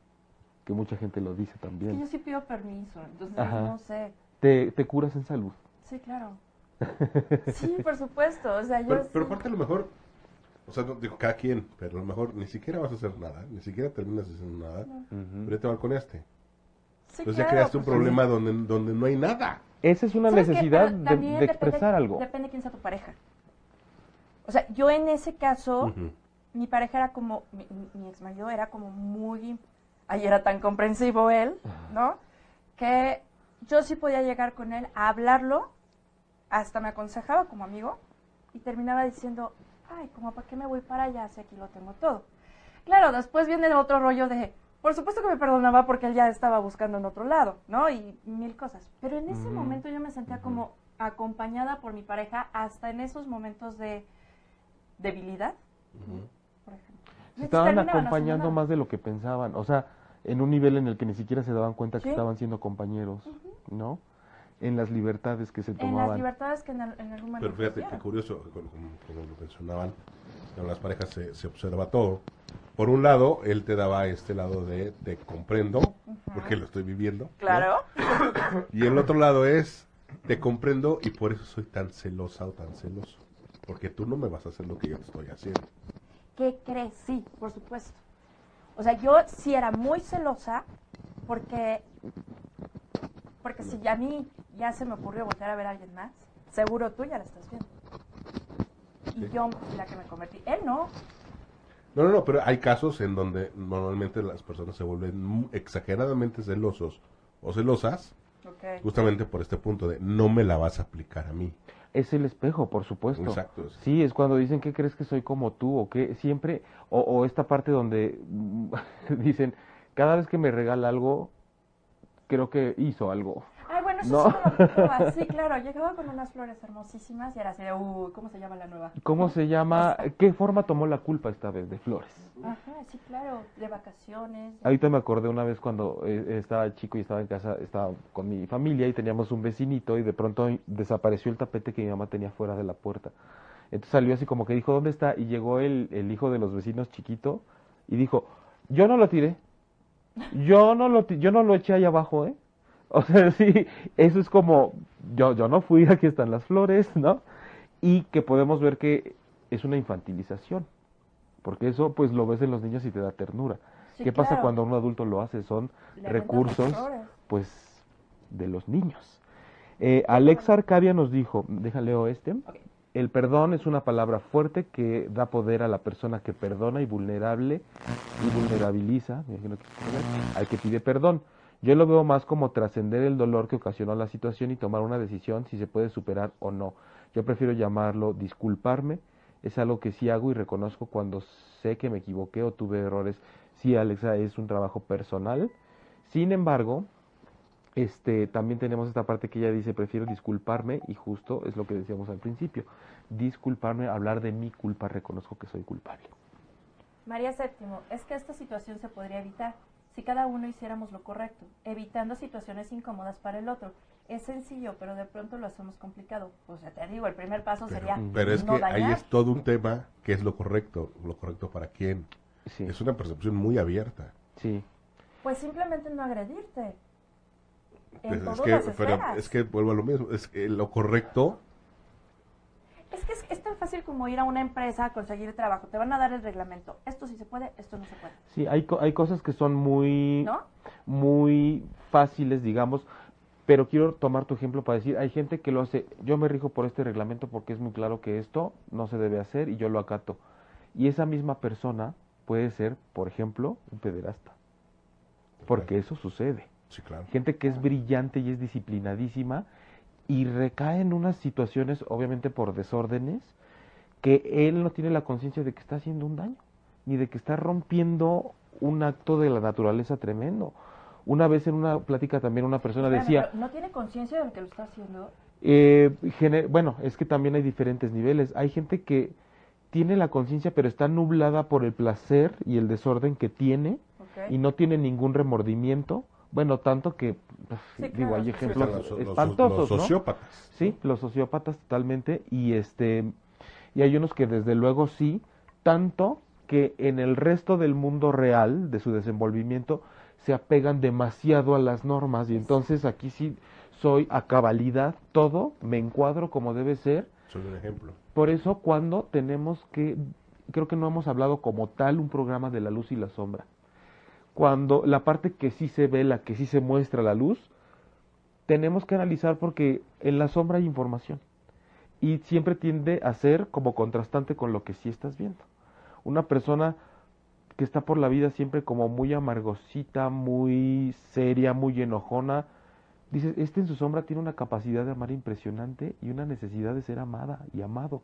Que mucha gente lo dice Es que también. yo sí pido permiso, entonces Ajá. no sé. Te, te curas en salud. Sí, claro. [laughs] Sí, por supuesto. O sea, yo Pero, sí- pero aparte a lo mejor, o sea, no digo cada quien, pero a lo mejor ni siquiera vas a hacer nada, ni siquiera terminas haciendo nada, pero ya te van con este. Sí, Entonces ya creaste un pues, problema donde, donde no hay nada. Esa es una necesidad de, de depende- expresar algo. Depende de quién sea tu pareja. O sea, yo en ese caso, mi pareja era como, mi, mi ex marido era como muy, ahí era tan comprensivo él, ¿no? Que yo sí podía llegar con él a hablarlo, hasta me aconsejaba como amigo, y terminaba diciendo, ay, como para qué me voy para allá si aquí lo tengo todo. Claro, después viene el otro rollo de, por supuesto que me perdonaba porque él ya estaba buscando en otro lado, ¿no? Y mil cosas. Pero en ese momento yo me sentía como acompañada por mi pareja hasta en esos momentos de debilidad, por ejemplo. Se estaban acompañando más de lo que pensaban. O sea, en un nivel en el que ni siquiera se daban cuenta que estaban siendo compañeros, ¿no? En las libertades que se En las tomaban. libertades que en, el- en algún momento Pero fíjate, qué curioso, como lo mencionaban, en las parejas se, se observa todo. Por un lado, él te daba este lado de te comprendo, porque lo estoy viviendo. ¿no? Claro. Y el otro lado es te comprendo y por eso soy tan celosa o tan celoso. Porque tú no me vas a hacer lo que yo te estoy haciendo. ¿Qué crees? Sí, por supuesto. O sea, yo sí era muy celosa porque, porque si a mí ya se me ocurrió voltear a ver a alguien más, seguro tú ya la estás viendo. Y Sí. yo fui la que me convertí. Él no. No, no, no, pero hay casos en donde normalmente las personas se vuelven mu- exageradamente celosos o celosas justamente por este punto de no me la vas a aplicar a mí. Es el espejo, por supuesto. Exacto. sí. Sí, es cuando dicen que crees que soy como tú o que siempre, o, o esta parte donde [laughs] dicen, cada vez que me regala algo, creo que hizo algo. Ay, bueno, eso No. [laughs] sí lo claro. Llegaba con unas flores hermosísimas y era así de, uy, ¿cómo se llama la nueva? ¿Cómo se llama? ¿Qué forma tomó la culpa esta vez de Flores? Ajá, sí, claro. De vacaciones. Ahorita me acordé una vez cuando eh, estaba chico y estaba en casa, estaba con mi familia y teníamos un vecinito y de pronto desapareció el tapete que mi mamá tenía fuera de la puerta. Entonces salió así como que dijo, ¿dónde está? Y llegó el, el hijo de los vecinos chiquito y dijo, yo no lo tiré. Yo no lo, yo no lo eché ahí abajo, ¿eh? [laughs] O sea, sí, eso es como, yo, yo no fui, [laughs] aquí están las flores, ¿no? Y que podemos ver que es una infantilización, porque eso pues lo ves en los niños y te da ternura. Sí, ¿Qué pasa cuando un adulto lo hace? Son recursos, pues, de los niños. Eh, Alexa Arcadia nos dijo, déjale o este, el perdón es una palabra fuerte que da poder a la persona que perdona y vulnerable y vulnerabiliza que al que pide perdón. Yo lo veo más como trascender el dolor que ocasionó la situación y tomar una decisión si se puede superar o no. Yo prefiero llamarlo disculparme Es algo que sí hago y reconozco cuando sé que me equivoqué o tuve errores. Sí, Alexa, es un trabajo personal. Sin embargo, este, también tenemos esta parte que ella dice, prefiero disculparme y justo es lo que decíamos al principio. Disculparme, hablar de mi culpa, reconozco que soy culpable. María Séptimo, es que esta situación se podría evitar si cada uno hiciéramos lo correcto, evitando situaciones incómodas para el otro. Es sencillo, pero de pronto lo hacemos complicado. O sea, te digo, el primer paso Pero, sería pero es no que ahí es todo un tema que es lo correcto. ¿Lo correcto para quién? Sí, Es una percepción muy abierta. sí. Pues simplemente no agredirte. En Pues todas es, que, las pero es que vuelvo a lo mismo. Es que lo correcto Es que es, fácil como ir a una empresa a conseguir trabajo. Te van a dar el reglamento. Esto sí se puede, esto no se puede. Sí, hay, co- hay cosas que son muy, ¿No? muy fáciles, digamos, pero quiero tomar tu ejemplo para decir, hay gente que lo hace, yo me rijo por este reglamento porque es muy claro que esto no se debe hacer y yo lo acato. Y esa misma persona puede ser, por ejemplo, un pederasta, porque eso sucede. Sí, claro. Gente que es brillante y es disciplinadísima y recae en unas situaciones, obviamente por desórdenes, que él no tiene la conciencia de que está haciendo un daño, ni de que está rompiendo un acto de la naturaleza tremendo. Una vez en una plática también una persona decía, ¿No tiene conciencia de lo que lo está haciendo? eh, bueno, es que también hay diferentes niveles. Hay gente que tiene la conciencia pero está nublada por el placer y el desorden que tiene y no tiene ningún remordimiento. Bueno, tanto que, pues, Sí, digo, claro, hay ejemplos los- espantosos, los ¿no? sociópatas. Sí, los sociópatas totalmente y este y hay unos que desde luego sí, tanto que en el resto del mundo real de su desenvolvimiento se apegan demasiado a las normas y entonces aquí sí soy a cabalidad todo, me encuadro como debe ser. Soy un ejemplo. Por eso cuando tenemos que creo que no hemos hablado como tal un programa de la luz y la sombra. Cuando la parte que sí se ve, la que sí se muestra la luz, tenemos que analizar porque en la sombra hay información y siempre tiende a ser como contrastante con lo que sí estás viendo. Una persona que está por la vida siempre como muy amargosita, muy seria, muy enojona, dice, este en su sombra tiene una capacidad de amar impresionante y una necesidad de ser amada y amado.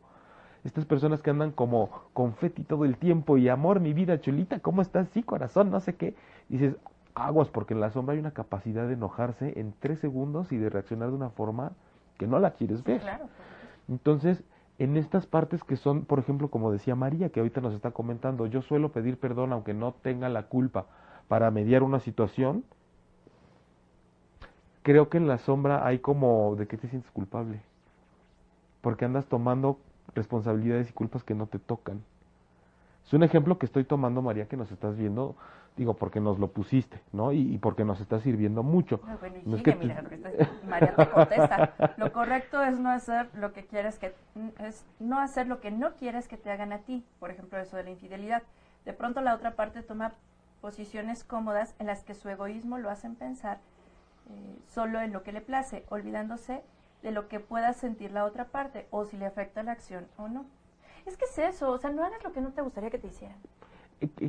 Estas personas que andan como confeti todo el tiempo y amor, mi vida chulita, ¿cómo estás? Sí, corazón, no sé qué. Dices, aguas, porque en la sombra hay una capacidad de enojarse en tres segundos y de reaccionar de una forma que no la quieres ver. Claro. Entonces, en estas partes que son, por ejemplo, como decía María, que ahorita nos está comentando, yo suelo pedir perdón aunque no tenga la culpa para mediar una situación. Creo que en la sombra hay como de que te sientes culpable. Porque andas tomando responsabilidades y culpas que no te tocan. Es un ejemplo que estoy tomando, María, que nos estás viendo, digo, porque nos lo pusiste, ¿no? Y, y porque nos está sirviendo mucho. No, bueno, y No es sigue, que mira, lo que. María te contesta. Lo correcto es no hacer lo que quieres que es no hacer lo que no quieres que te hagan a ti. Por ejemplo, eso de la infidelidad. De pronto la otra parte toma posiciones cómodas en las que su egoísmo lo hacen pensar eh, solo en lo que le place, olvidándose de lo que pueda sentir la otra parte o si le afecta la acción o no. Es que es eso, o sea, no hagas lo que no te gustaría que te hicieran.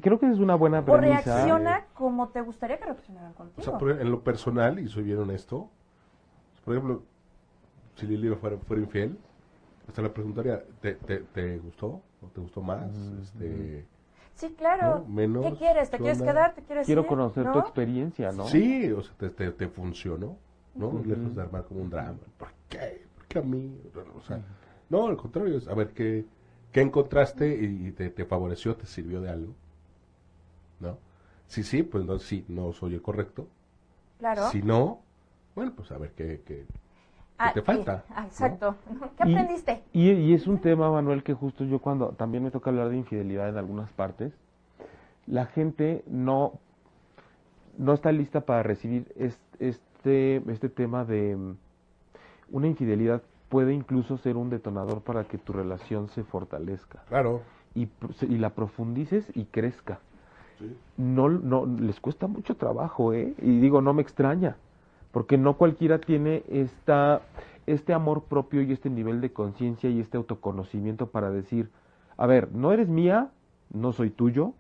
Creo que es una buena O premisa. reacciona como te gustaría que reaccionaran O contigo. sea, por- en lo personal, y soy bien honesto, por ejemplo, si Lili fuera, fuera infiel, hasta le preguntaría, ¿te, te, te gustó? ¿O te gustó más? Este, Sí, claro. ¿no? Menos, ¿Qué quieres? ¿Te ¿qué quieres quedar? ¿Te quieres Quiero ir? conocer ¿No? tu experiencia, ¿no? Sí, o sea, te, te, te funcionó, ¿no? Ujú. Lejos de armar como un drama. ¿Por qué? ¿Por qué a mí? O sea, no, al contrario, es a ver qué, qué encontraste y te, te favoreció, te sirvió de algo, ¿no? Sí, sí, pues entonces sí, no soy el correcto. Claro. Si no, bueno, pues a ver qué, qué, Ah, te falta, sí. Ah, exacto. [laughs] ¿Qué Y- aprendiste? Y, y es un tema, Manuel, que justo yo cuando también me toca hablar de infidelidad en algunas partes, la gente no, no está lista para recibir es- este, este tema de mm, una infidelidad puede incluso ser un detonador para que tu relación se fortalezca claro. y, la profundices y crezca. Sí. No, no, les cuesta mucho trabajo, ¿eh? Y digo, no me extraña, porque no cualquiera tiene esta, este amor propio y este nivel de conciencia y este autoconocimiento para decir, a ver, no eres mía, no soy tuyo,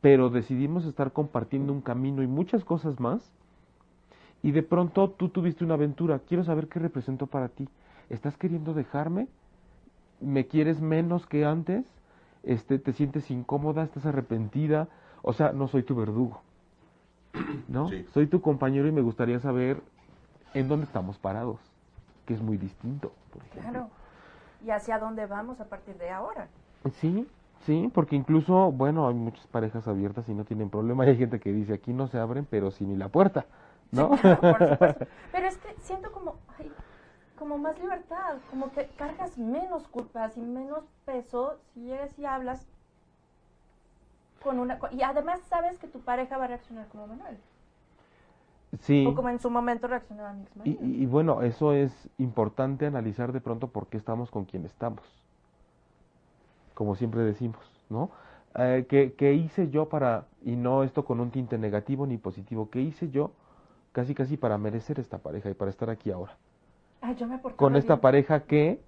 pero decidimos estar compartiendo un camino y muchas cosas más, y de pronto tú tuviste una aventura, quiero saber qué representó para ti. ¿Estás queriendo dejarme? me quieres menos que antes, este, te sientes incómoda, estás arrepentida, o sea, no soy tu verdugo, ¿no? Sí. Soy tu compañero y me gustaría saber en dónde estamos parados, que es muy distinto. por. Claro. ¿Y hacia dónde vamos a partir de ahora? Sí, sí, porque incluso, bueno, hay muchas parejas abiertas y no tienen problema. [laughs] Hay gente que dice, aquí no se abren, pero sí ni la puerta, ¿no? Claro, por [laughs] supuesto. Pero es que siento como, ay, como más libertad, como que cargas menos culpas y menos peso si llegas y hablas con una... con- y además sabes que tu pareja va a reaccionar como Manuel. sí. O como en su momento reaccionaba mi y- y bueno, eso es importante analizar de pronto por qué estamos con quien estamos. Como siempre decimos, ¿no? Eh, ¿qué, qué hice yo para, y no esto con un tinte negativo ni positivo, qué hice yo casi casi para merecer esta pareja y para estar aquí ahora? Ay, yo me portaba Con esta bien. pareja que,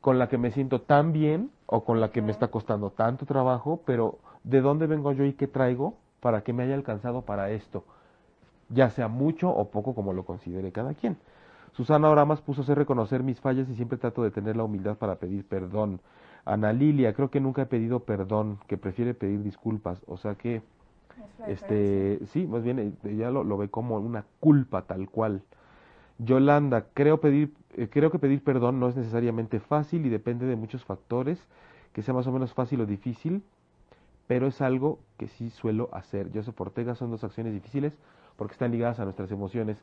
con la que me siento tan bien o con la que me está costando tanto trabajo, pero ¿de dónde vengo yo y qué traigo para que me haya alcanzado para esto? ya sea mucho o poco como lo considere cada quien. Susana Oramas puso sé reconocer mis fallas y siempre trato de tener la humildad para pedir perdón. Ana Lilia, creo que nunca he pedido perdón, que prefiere pedir disculpas, o sea que, Es este, sí, más bien eh, ella lo, lo ve como una culpa tal cual. Yolanda, creo pedir, eh, creo que pedir perdón no es necesariamente fácil y depende de muchos factores, que sea más o menos fácil o difícil, pero es algo que sí suelo hacer. Joseph Ortega son dos acciones difíciles porque están ligadas a nuestras emociones.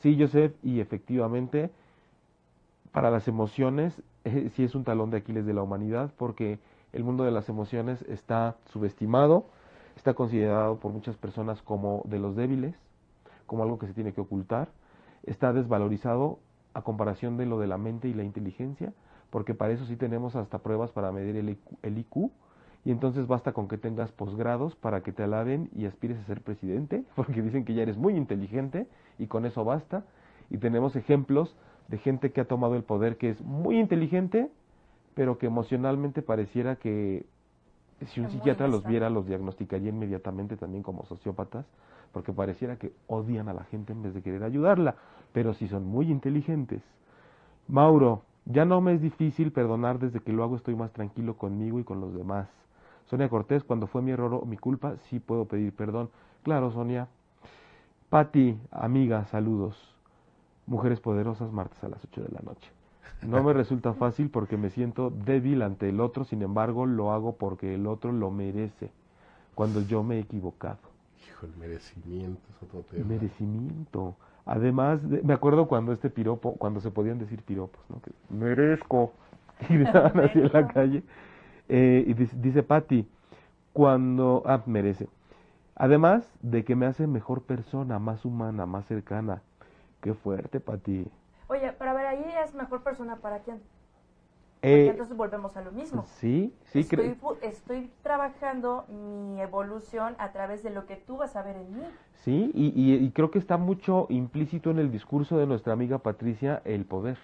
Sí, Joseph, y efectivamente, para las emociones eh, [laughs] sí es un talón de Aquiles de la humanidad porque el mundo de las emociones está subestimado, está considerado por muchas personas como de los débiles, como algo que se tiene que ocultar, está desvalorizado a comparación de lo de la mente y la inteligencia, porque para eso sí tenemos hasta pruebas para medir el IQ, el IQ, y entonces basta con que tengas posgrados para que te alaben y aspires a ser presidente, [laughs] porque dicen que ya eres muy inteligente y con eso basta. Y tenemos ejemplos de gente que ha tomado el poder que es muy inteligente, pero que emocionalmente pareciera que si un psiquiatra los viera los diagnosticaría inmediatamente también como sociópatas, porque pareciera que odian a la gente en vez de querer ayudarla, pero si son muy inteligentes. Mauro, ya no me es difícil perdonar desde que lo hago estoy más tranquilo conmigo y con los demás. Sonia Cortés, cuando fue mi error o mi culpa, sí puedo pedir perdón. Claro, Sonia. Patti, amiga, saludos. Mujeres poderosas, martes a las 8 de la noche. No me resulta fácil porque me siento débil ante el otro, sin embargo lo hago porque el otro lo merece, cuando yo me he equivocado. Hijo, el merecimiento es otro tema. Merecimiento. Además, de- me acuerdo cuando este piropo, cuando se podían decir piropos, ¿no? Que merezco. [laughs] Y gritaban así en la calle. Eh, y dice, dice Patti, cuando, ah, merece. Además de que me hace mejor persona, más humana, más cercana. Qué fuerte, Patti. Oye, pero a ver, ahí es mejor persona para quién. Eh, Porque entonces volvemos a lo mismo. sí, sí, estoy, estoy trabajando mi evolución a través de lo que tú vas a ver en mí. Sí, y, y- y creo que está mucho implícito en el discurso de nuestra amiga Patricia el poder,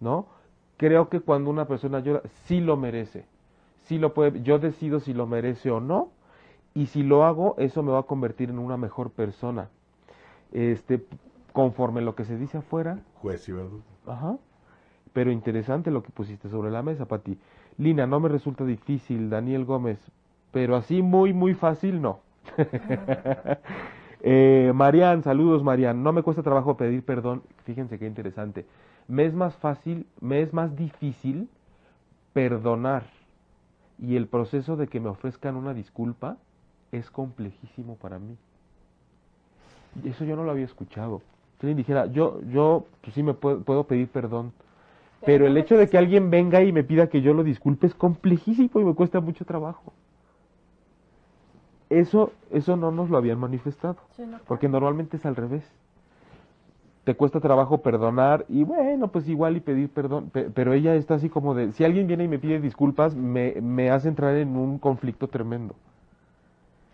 ¿no? Creo que cuando una persona llora, sí lo merece, sí lo puede, yo decido si lo merece o no, y si lo hago, eso me va a convertir en una mejor persona. Este, conforme lo que se dice afuera, Juez y verdugo. Ajá. Pero interesante lo que pusiste sobre la mesa, Pati. Lina, no me resulta difícil, Daniel Gómez, pero así muy, muy fácil, no. [laughs] eh, Marian, saludos, Marian. No me cuesta trabajo pedir perdón. Fíjense qué interesante. Me es más fácil, me es más difícil perdonar. Y el proceso de que me ofrezcan una disculpa es complejísimo para mí. Y Eso yo no lo había escuchado. Si alguien dijera, yo, yo, pues sí me puedo, puedo pedir perdón. Pero el hecho de que alguien venga y me pida que yo lo disculpe es complejísimo y me cuesta mucho trabajo. Eso, eso no nos lo habían manifestado. Sí, no, Porque normalmente es al revés. Te cuesta trabajo perdonar y bueno, pues igual y pedir perdón. Pe- Pero ella está así como de, si alguien viene y me pide disculpas, me, me hace entrar en un conflicto tremendo.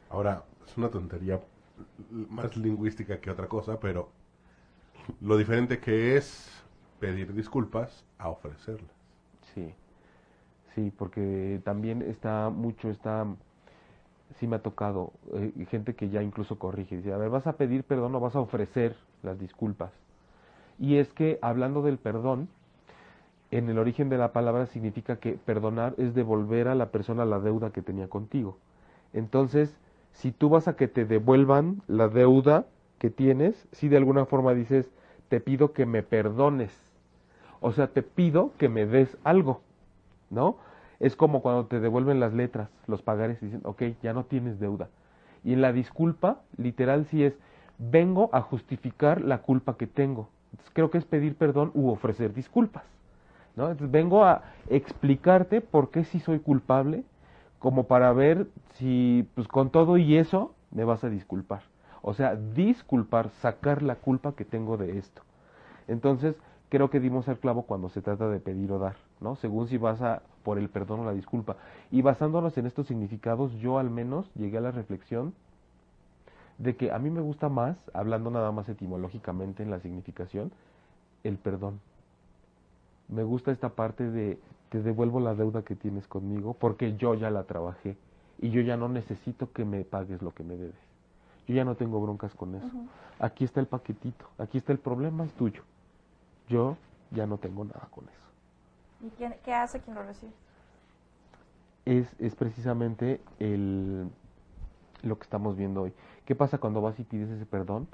Ahora, es una tontería más lingüística que otra cosa, pero lo diferente que es pedir disculpas a ofrecerlas. Sí, sí, porque también está mucho, está, sí me ha tocado, eh, gente que ya incluso corrige, dice, a ver, vas a pedir perdón o vas a ofrecer las disculpas. Y es que hablando del perdón, en el origen de la palabra significa que perdonar es devolver a la persona la deuda que tenía contigo. Entonces, si tú vas a que te devuelvan la deuda que tienes, si de alguna forma dices, te pido que me perdones. O sea, te pido que me des algo, ¿no? Es como cuando te devuelven las letras, los pagares, y dicen, ok, ya no tienes deuda. Y en la disculpa, literal, sí es, vengo a justificar la culpa que tengo. Entonces, creo que es pedir perdón u ofrecer disculpas. ¿no? Entonces, vengo a explicarte por qué sí soy culpable, como para ver si, pues con todo y eso, me vas a disculpar. O sea, disculpar, sacar la culpa que tengo de esto. Entonces, creo que dimos al clavo cuando se trata de pedir o dar, ¿no? Según si vas a por el perdón o la disculpa. Y basándonos en estos significados, yo al menos llegué a la reflexión de que a mí me gusta más, hablando nada más etimológicamente en la significación, el perdón. Me gusta esta parte de te devuelvo la deuda que tienes conmigo porque yo ya la trabajé y yo ya no necesito que me pagues lo que me debes. Yo ya no tengo broncas con eso. Aquí está el paquetito, aquí está el problema, es tuyo. Yo ya no tengo nada con eso. ¿Y quién- qué hace quien lo recibe? es, es precisamente el, lo que estamos viendo hoy. ¿Qué pasa cuando vas y pides ese perdón?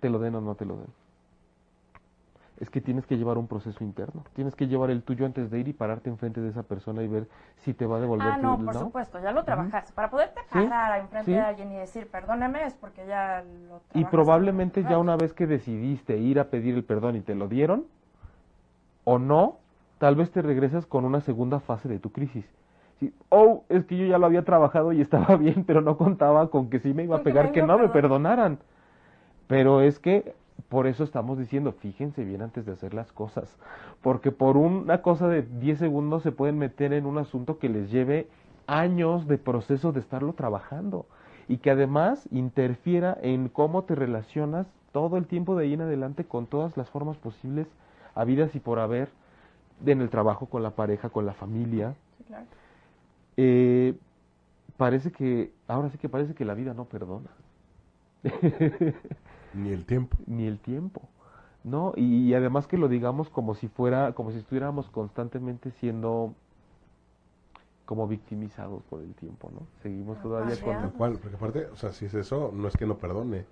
¿Te lo den o no te lo den? Es que tienes que llevar un proceso interno. Tienes que llevar el tuyo antes de ir y pararte enfrente de esa persona y ver si te va a devolver Ah, no, por supuesto, ya lo trabajaste. Para poderte Sí, parar enfrente sí. de alguien y decir, perdóname, es porque ya lo Y probablemente ya Ah, una vez que decidiste ir a pedir el perdón y te lo dieron, o no, tal vez te regresas con una segunda fase de tu crisis. Sí, oh, es que yo ya lo había trabajado y estaba [laughs] bien, pero no contaba con que sí me iba a pegar que no me perdonar. perdonaran. Pero es que por eso estamos diciendo, fíjense bien antes de hacer las cosas, porque por una cosa de 10 segundos se pueden meter en un asunto que les lleve años de proceso de estarlo trabajando y que además interfiera en cómo te relacionas todo el tiempo de ahí en adelante con todas las formas posibles, habidas y por haber, en el trabajo, con la pareja, con la familia. Sí, claro. Eh, parece que, ahora sí que parece que la vida no perdona. [laughs] Ni el tiempo. ni el tiempo, ¿no? Y, y además que lo digamos como si fuera, como si estuviéramos constantemente siendo como victimizados por el tiempo, ¿no? Seguimos todavía con... Tal cual, porque aparte, o sea, si es eso, no es que no perdone.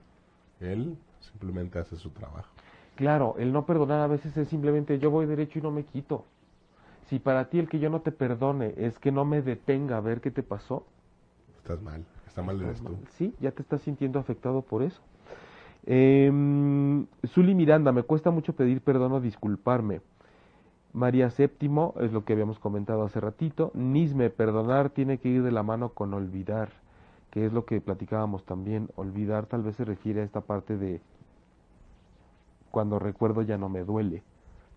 Él simplemente hace su trabajo. Claro, el no perdonar a veces es simplemente yo voy derecho y no me quito. Si para ti el que yo no te perdone es que no me detenga a ver qué te pasó, Estás mal. Está mal eres tú. Sí, ya te estás sintiendo afectado por eso. Eh, Zuli Miranda, me cuesta mucho pedir perdón o disculparme. María Séptimo, es lo que habíamos comentado hace ratito. Nisme, perdonar tiene que ir de la mano con olvidar, que es lo que platicábamos también. Olvidar tal vez se refiere a esta parte de cuando recuerdo ya no me duele,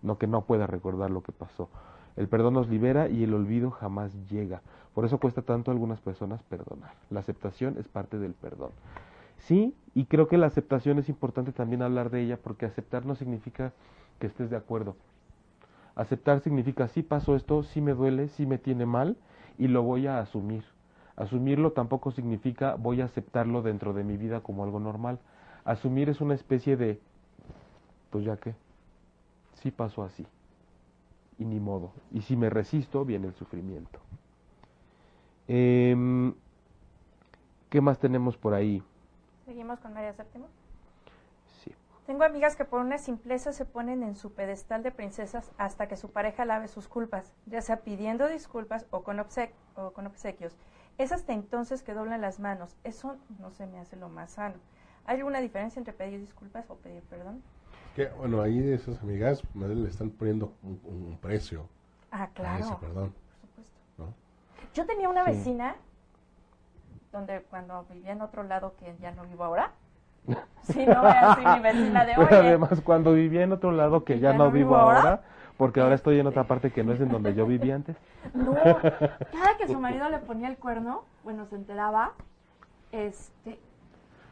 no que no pueda recordar lo que pasó. El perdón nos libera y el olvido jamás llega. Por eso cuesta tanto a algunas personas perdonar. La aceptación es parte del perdón. Sí, y creo que la aceptación es importante también hablar de ella porque aceptar no significa que estés de acuerdo. Aceptar significa sí pasó esto, sí me duele, sí me tiene mal y lo voy a asumir. Asumirlo tampoco significa voy a aceptarlo dentro de mi vida como algo normal. Asumir es una especie de, pues ya que, sí pasó así. Y ni modo. Y si me resisto, viene el sufrimiento. Em, ¿Qué más tenemos por ahí? Seguimos con María Séptimo. Sí. Tengo amigas que por una simpleza se ponen en su pedestal de princesas hasta que su pareja lave sus culpas, ya sea pidiendo disculpas o con, obse- o con obsequios. Es hasta entonces que doblan las manos. Eso no se me hace lo más sano. ¿Hay alguna diferencia entre pedir disculpas o pedir perdón? Que, bueno, ahí de esas amigas le están poniendo un, un precio Ah, a ese claro. perdón, Por supuesto. ¿no? Yo tenía una Sí. vecina donde cuando vivía en otro lado que ya no vivo ahora. [laughs] Sí, no así mi vecina de Pero hoy. además cuando vivía en otro lado que ya, no vivo ahora, ahora. porque ahora estoy en otra parte que no es en donde yo vivía antes. No, [laughs] cada que su marido le ponía el cuerno, bueno, se enteraba, este,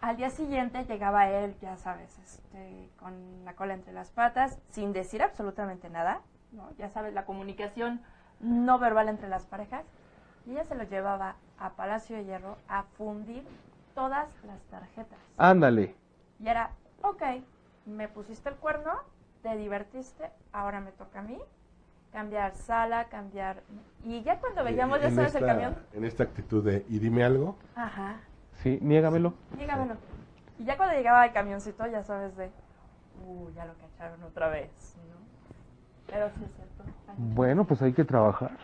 al día siguiente llegaba él, ya sabes, este, con la cola entre las patas, sin decir absolutamente nada, ¿no? Ya sabes, la comunicación no verbal entre las parejas, y ella se lo llevaba a Palacio de Hierro a fundir todas las tarjetas. Ándale. Y era, ok, me pusiste el cuerno, te divertiste, ahora me toca a mí. cambiar sala, cambiar... Y ya cuando veíamos, ya sabes, el camión, En esta actitud de, y dime algo, ajá, Sí, niégamelo. dígamelo. Y ya cuando llegaba el camioncito, ya sabes de, uh, ya lo cacharon otra vez, ¿no? Pero sí es cierto. Bueno, pues hay que trabajar.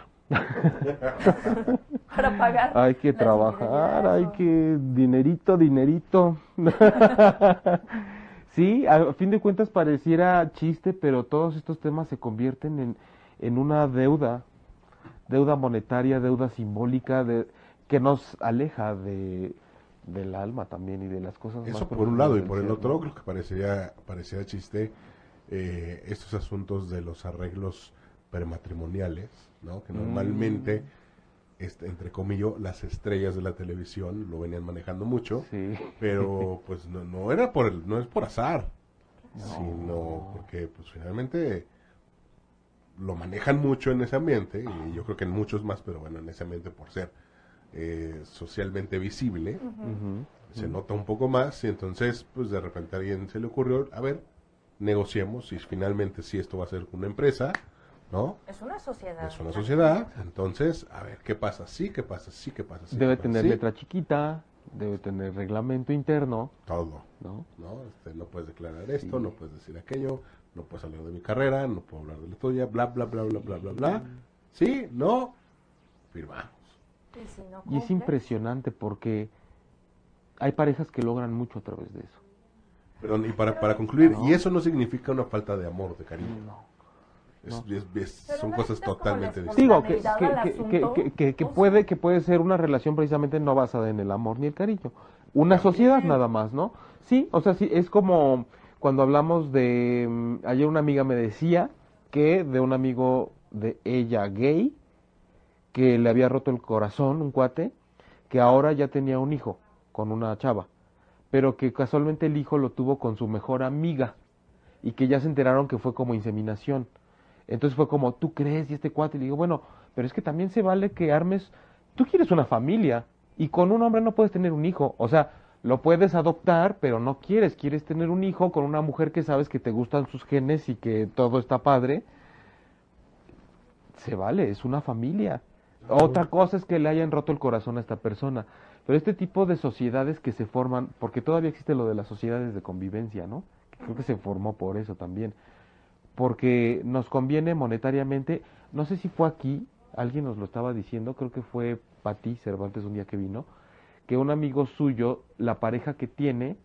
Para pagar. Hay que trabajar, hay que dinerito, dinerito. [laughs] sí, a fin de cuentas pareciera chiste, pero todos estos temas se convierten en, en una deuda, deuda monetaria, deuda simbólica, de, que nos aleja de, del alma también y de las cosas más Eso por un lado, y por el ser, otro, ¿no? creo que parecería, parecería chiste eh, estos asuntos de los arreglos prematrimoniales, ¿no? Que normalmente, este, entre comillas, las estrellas de la televisión lo venían manejando mucho, Sí. [laughs] pero pues no, no era por el, no es por azar, sino porque pues finalmente lo manejan mucho en ese ambiente, y yo creo que en muchos más, pero bueno, en ese ambiente por ser eh, socialmente visible, se nota un poco más y entonces pues de repente a alguien se le ocurrió, a ver, negociemos y finalmente si esto va a ser una empresa, ¿no? Es una sociedad. Es una sociedad, entonces, a ver, ¿qué pasa? Sí, ¿qué pasa? Sí, ¿qué pasa? Sí, Debe ¿qué pasa? tener Sí, letra chiquita, debe tener reglamento interno, Todo, ¿no? ¿no? Este, no puedes declarar esto, no puedes decir aquello, no puedes hablar de mi carrera, no puedo hablar de la tuya, bla, bla, bla, bla, bla, bla, bla. Sí, no, firmamos. Y, si no Y es impresionante porque hay parejas que logran mucho a través de eso. Perdón, y para, para concluir, y eso no significa una falta de amor, de cariño. No. Es- es- es- Pero son no cosas totalmente distintas. Digo que, que, que- que- puede, que puede ser una relación precisamente no basada en el amor ni el cariño. Una sociedad nada más, ¿no? Sí, o sea, sí, es como cuando hablamos de... mm, Ayer una amiga me decía que de un amigo de ella gay, que le había roto el corazón, un cuate, que ahora ya tenía un hijo con una chava, pero que casualmente el hijo lo tuvo con su mejor amiga y que ya se enteraron que fue como inseminación. Entonces fue como, ¿tú crees? Y este cuate le digo, bueno, pero es que también se vale que armes, tú quieres una familia y con un hombre no puedes tener un hijo, o sea, lo puedes adoptar, pero no quieres, quieres tener un hijo con una mujer que sabes que te gustan sus genes y que todo está padre. Se vale, es una familia. Otra cosa es que le hayan roto el corazón a esta persona. Pero este tipo de sociedades que se forman, porque todavía existe lo de las sociedades de convivencia, ¿no? Creo que se formó por eso también. Porque nos conviene monetariamente, no sé si fue aquí, alguien nos lo estaba diciendo, creo que fue Pati Cervantes un día que vino, que un amigo suyo, la pareja que tiene,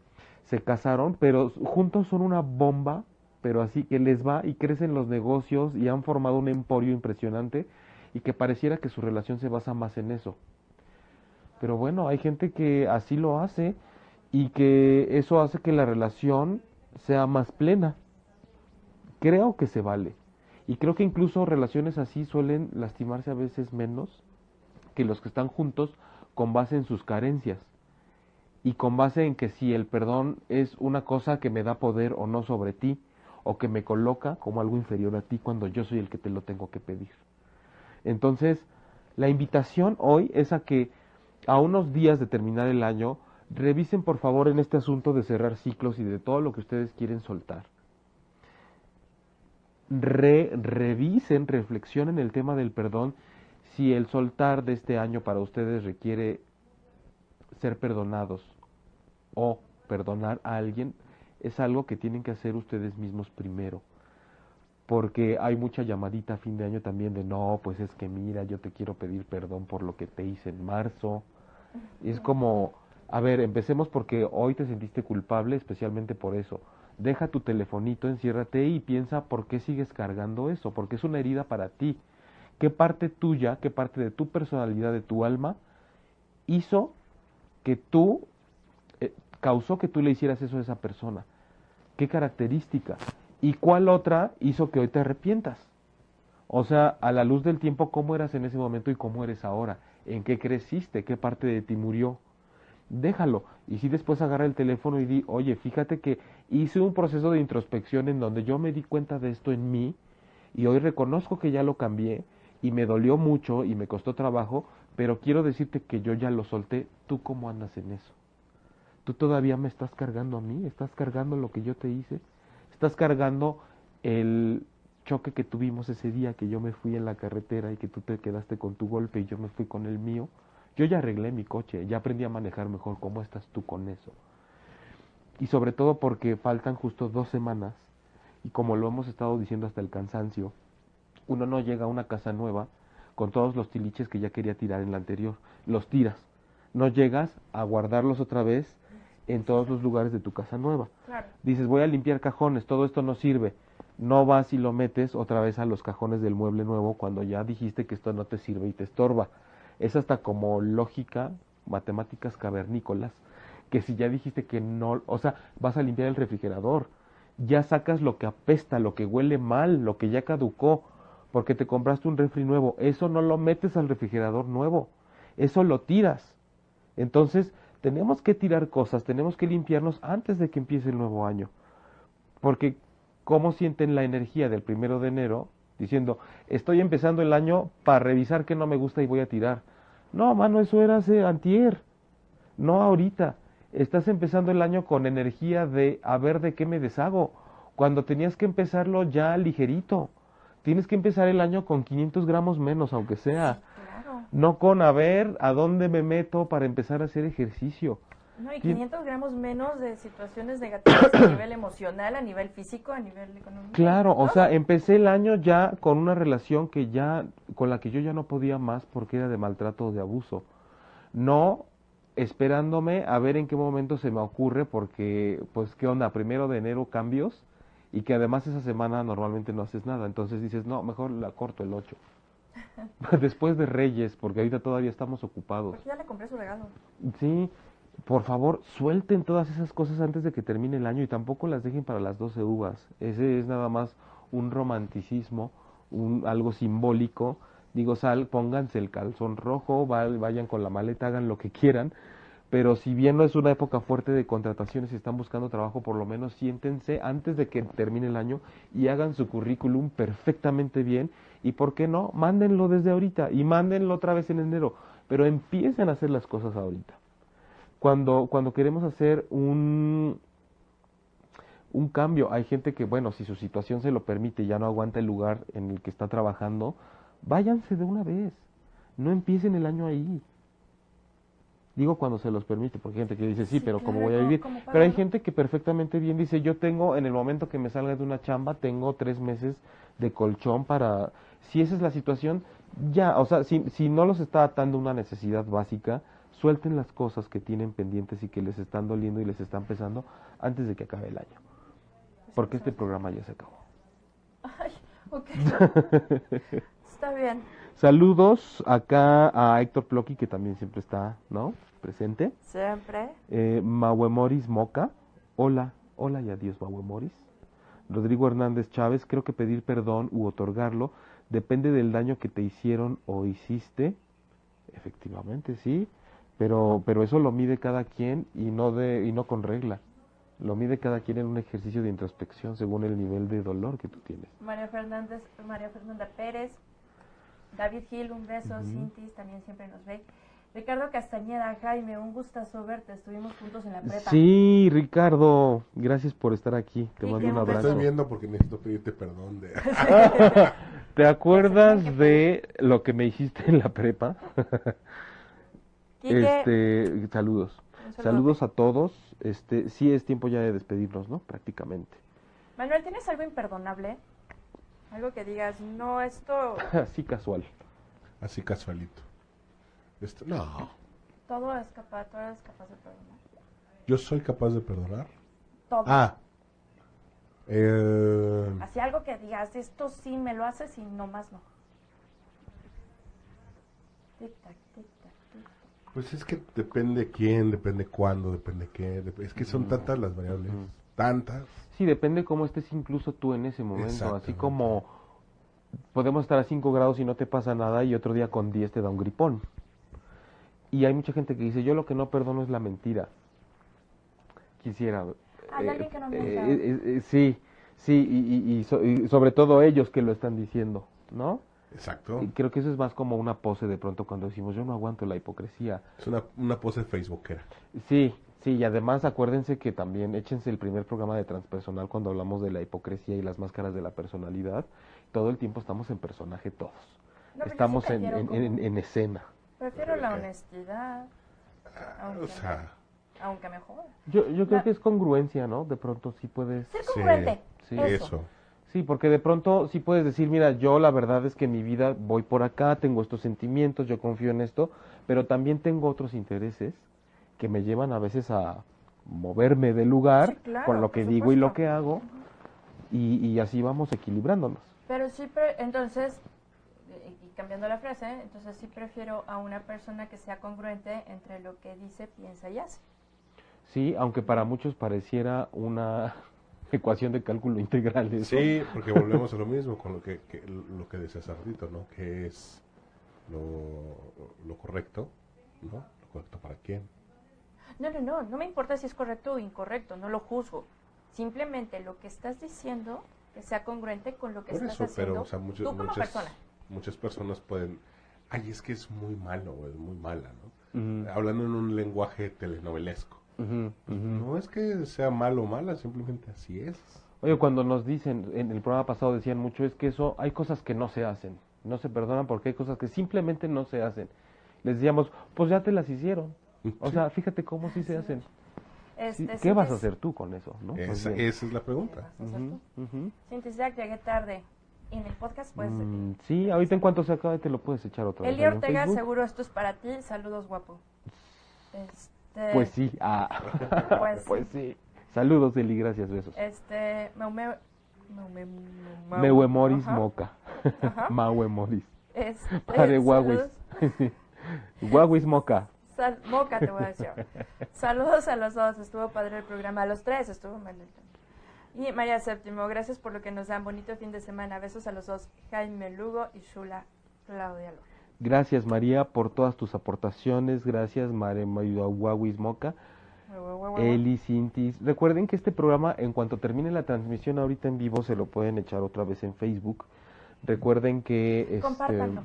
se casaron, pero juntos son una bomba, pero así que les va y crecen los negocios y han formado un emporio impresionante y que pareciera que su relación se basa más en eso. Pero bueno, hay gente que así lo hace y que eso hace que la relación sea más plena. Creo que se vale. Y creo que incluso relaciones así suelen lastimarse a veces menos que los que están juntos con base en sus carencias. Y con base en que si el perdón es una cosa que me da poder o no sobre ti, o que me coloca como algo inferior a ti cuando yo soy el que te lo tengo que pedir. Entonces, la invitación hoy es a que a unos días de terminar el año, revisen por favor en este asunto de cerrar ciclos y de todo lo que ustedes quieren soltar. Re- revisen, reflexionen el tema del perdón, si el soltar de este año para ustedes requiere ser perdonados o perdonar a alguien, es algo que tienen que hacer ustedes mismos primero porque hay mucha llamadita a fin de año también de no, pues es que mira, yo te quiero pedir perdón por lo que te hice en marzo. Y es como, a ver, empecemos porque hoy te sentiste culpable, especialmente por eso. Deja tu telefonito, enciérrate y piensa por qué sigues cargando eso, porque es una herida para ti. ¿Qué parte tuya, qué parte de tu personalidad, de tu alma, hizo que tú, eh, causó que tú le hicieras eso a esa persona? ¿Qué característica? ¿Y cuál otra hizo que hoy te arrepientas? O sea, a la luz del tiempo, ¿cómo eras en ese momento y cómo eres ahora? ¿En qué creciste? ¿Qué parte de ti murió? Déjalo. Y si después agarra el teléfono y di, oye, fíjate que hice un proceso de introspección en donde yo me di cuenta de esto en mí y hoy reconozco que ya lo cambié y me dolió mucho y me costó trabajo, pero quiero decirte que yo ya lo solté. ¿Tú cómo andas en eso? ¿Tú todavía me estás cargando a mí? ¿Estás cargando lo que yo te hice? ¿Estás cargando el choque que tuvimos ese día que yo me fui en la carretera y que tú te quedaste con tu golpe y yo me fui con el mío, yo ya arreglé mi coche, ya aprendí a manejar mejor. ¿Cómo estás tú con eso? Y sobre todo porque faltan justo dos semanas y como lo hemos estado diciendo hasta el cansancio, uno no llega a una casa nueva con todos los tiliches que ya quería tirar en la anterior. Los tiras. No llegas a guardarlos otra vez en todos los lugares de tu casa nueva. Claro. Dices, voy a limpiar cajones, todo esto no sirve. No vas y lo metes otra vez a los cajones del mueble nuevo cuando ya dijiste que esto no te sirve y te estorba. Es hasta como lógica, matemáticas cavernícolas, que si ya dijiste que no, o sea, vas a limpiar el refrigerador, ya sacas lo que apesta, lo que huele mal, lo que ya caducó, porque te compraste un refri nuevo. Eso no lo metes al refrigerador nuevo, eso lo tiras. Entonces, tenemos que tirar cosas, tenemos que limpiarnos antes de que empiece el nuevo año. Porque, ¿cómo sienten la energía del primero de enero? Diciendo, estoy empezando el año para revisar qué no me gusta y voy a tirar. No, mano, eso era hace antier. No ahorita. Estás empezando el año con energía de a ver de qué me deshago. Cuando tenías que empezarlo ya ligerito. Tienes que empezar el año con 500 gramos menos, aunque sea. Claro. No con a ver a dónde me meto para empezar a hacer ejercicio. No, y Tien- 500 gramos menos de situaciones negativas a nivel emocional, a nivel físico, a nivel económico. Claro, o sea, empecé el año ya con una relación que ya, con la que yo ya no podía más porque era de maltrato o de abuso. No esperándome a ver en qué momento se me ocurre porque, pues, ¿qué onda? Primero de enero cambios y que además esa semana normalmente no haces nada. Entonces dices, no, mejor la corto el 8. [laughs] Después de Reyes, porque ahorita todavía estamos ocupados. Porque ya le compré su regalo. Sí, por favor, suelten todas esas cosas antes de que termine el año y tampoco las dejen para las 12 uvas. Ese es nada más un romanticismo, un, algo simbólico. Digo, sal, pónganse el calzón rojo, va- vayan con la maleta, hagan lo que quieran. Pero si bien no es una época fuerte de contrataciones y están buscando trabajo, por lo menos siéntense antes de que termine el año y hagan su currículum perfectamente bien. Y por qué no, mándenlo desde ahorita y mándenlo otra vez en enero. Pero empiecen a hacer las cosas ahorita cuando, cuando queremos hacer un, un cambio, hay gente que, bueno, si su situación se lo permite, ya no aguanta el lugar en el que está trabajando, váyanse de una vez. No empiecen el año ahí. Digo cuando se los permite, porque hay gente que dice, sí, Sí, pero ¿cómo claro, voy a vivir? ¿cómo Pero hay gente que perfectamente bien dice, yo tengo, en el momento que me salga de una chamba, tengo tres meses de colchón para... Si esa es la situación, ya, o sea, si, si no los está atando una necesidad básica, suelten las cosas que tienen pendientes y que les están doliendo y les están pesando antes de que acabe el año. Porque este programa ya se acabó. Ay, ok. [laughs] Está bien. Saludos acá a Héctor Ploqui, que también siempre está, ¿no? Presente. Siempre. Eh, Mauemoris Moca. Hola, hola y adiós, Mauemoris. Rodrigo Hernández Chávez, creo que pedir perdón u otorgarlo depende del daño que te hicieron o hiciste. Efectivamente, sí. Pero, pero eso lo mide cada quien y no, de, y no con regla. Lo mide cada quien en un ejercicio de introspección según el nivel de dolor que tú tienes. María Fernández, María Fernanda Pérez, David Gil, un beso, Cintis también siempre nos ve. Ricardo Castañeda, Jaime, un gustazo verte, estuvimos juntos en la prepa. Sí, Ricardo, gracias por estar aquí. Te Sí, mando un un Te abrazo. estoy viendo porque necesito pedirte perdón de... [laughs] ¿Te acuerdas de lo que me hiciste en la prepa? [laughs] Este, saludos. Saludos a todos. Este, sí es tiempo ya de despedirnos, ¿no? Prácticamente. Manuel, ¿tienes algo imperdonable? Algo que digas, no, esto, [laughs] Así casual. Así casualito. Esto- no, todo es capaz, todo es capaz de perdonar. yo soy capaz de perdonar. Todo. Ah. Eh, Así algo que digas, esto sí me lo haces y no más no. Pues es que depende quién, depende cuándo, depende qué. dep- es que son tantas las variables. Tantas. Sí, depende cómo estés incluso tú en ese momento. Así como podemos estar a 5 grados y no te pasa nada y otro día con 10 te da un gripón. Y hay mucha gente que dice, yo lo que no perdono es la mentira. Quisiera... Hay eh, alguien que no eh, eh, eh, sí, sí, y, y- y so- y sobre todo ellos que lo están diciendo, ¿no? Exacto. Y creo que eso es más como una pose de pronto cuando decimos, yo no aguanto la hipocresía. Es una, una pose facebookera. Sí, Sí, y además acuérdense que también échense el primer programa de transpersonal cuando hablamos de la hipocresía y las máscaras de la personalidad. Todo el tiempo estamos en personaje todos. No, estamos sí en, en- como- en- en escena. Prefiero la honestidad, aunque, O sea, aunque me joda. Yo, yo creo La- que es congruencia, ¿no? De pronto sí puedes... Ser Sí, congruente. sí, eso. eso. Sí, porque de pronto sí puedes decir, mira, yo la verdad es que en mi vida voy por acá, tengo estos sentimientos, yo confío en esto, pero también tengo otros intereses que me llevan a veces a moverme del lugar Sí, claro, con lo que digo y lo que hago y, y así vamos equilibrándonos. Pero sí, pre- entonces, y y cambiando la frase, entonces sí prefiero a una persona que sea congruente entre lo que dice, piensa y hace. Sí, aunque para muchos pareciera una ecuación de cálculo [laughs] integral. eso. Sí, porque volvemos a lo mismo con lo que, que- lo que decía Sardito, ¿no? Que es lo, lo correcto, ¿no? Lo correcto para quién. No, no, no, no me importa si es correcto o incorrecto, no lo juzgo. Simplemente lo que estás diciendo que sea congruente con lo que Por estás eso, haciendo pero, o sea, muchos- tú como muchas, persona. muchas personas pueden, ay, es que es muy malo o es muy mala, ¿no? Ujú, Hablando en un lenguaje telenovelesco. No es que sea malo o mala, simplemente así es. Oye, cuando nos dicen, en el programa pasado decían mucho, es que eso, hay cosas que no se hacen, no se perdonan porque hay cosas que simplemente no se hacen. Les decíamos, pues ya te las hicieron. O Sí. sea, fíjate cómo sí se hacen. Este, ¿Qué vas a hacer tú con eso? ¿no? Esa, es la pregunta. Cintia Isaac, llegué tarde. En el podcast puedes Mm, sí, ahorita en cuanto se acabe te lo puedes echar otra vez. Eli Ortega, seguro esto es para ti. Saludos, guapo. Este, Pues sí, ah. [laughs] Pues pues sí. Saludos, Eli, gracias, besos. Este, Meume, Meume, Mau- Meuemoris ajá. Moca. Ajá. [laughs] Mauemoris. Este, [laughs] Padre Huawis. saludos- Huawis Moca. Sal- Moca, te voy a decir. Saludos a los dos, estuvo padre el programa. A los tres estuvo mal. Y María Séptimo, gracias por lo que nos dan. Bonito fin de semana. Besos a los dos, Jaime Lugo y Shula Claudia López. Gracias, María, por todas tus aportaciones. Gracias, Mare Huawis Moca. Eli, Cintis. Recuerden que este programa, en cuanto termine la transmisión ahorita en vivo, se lo pueden echar otra vez en Facebook. Recuerden que... Este, Compártanlo.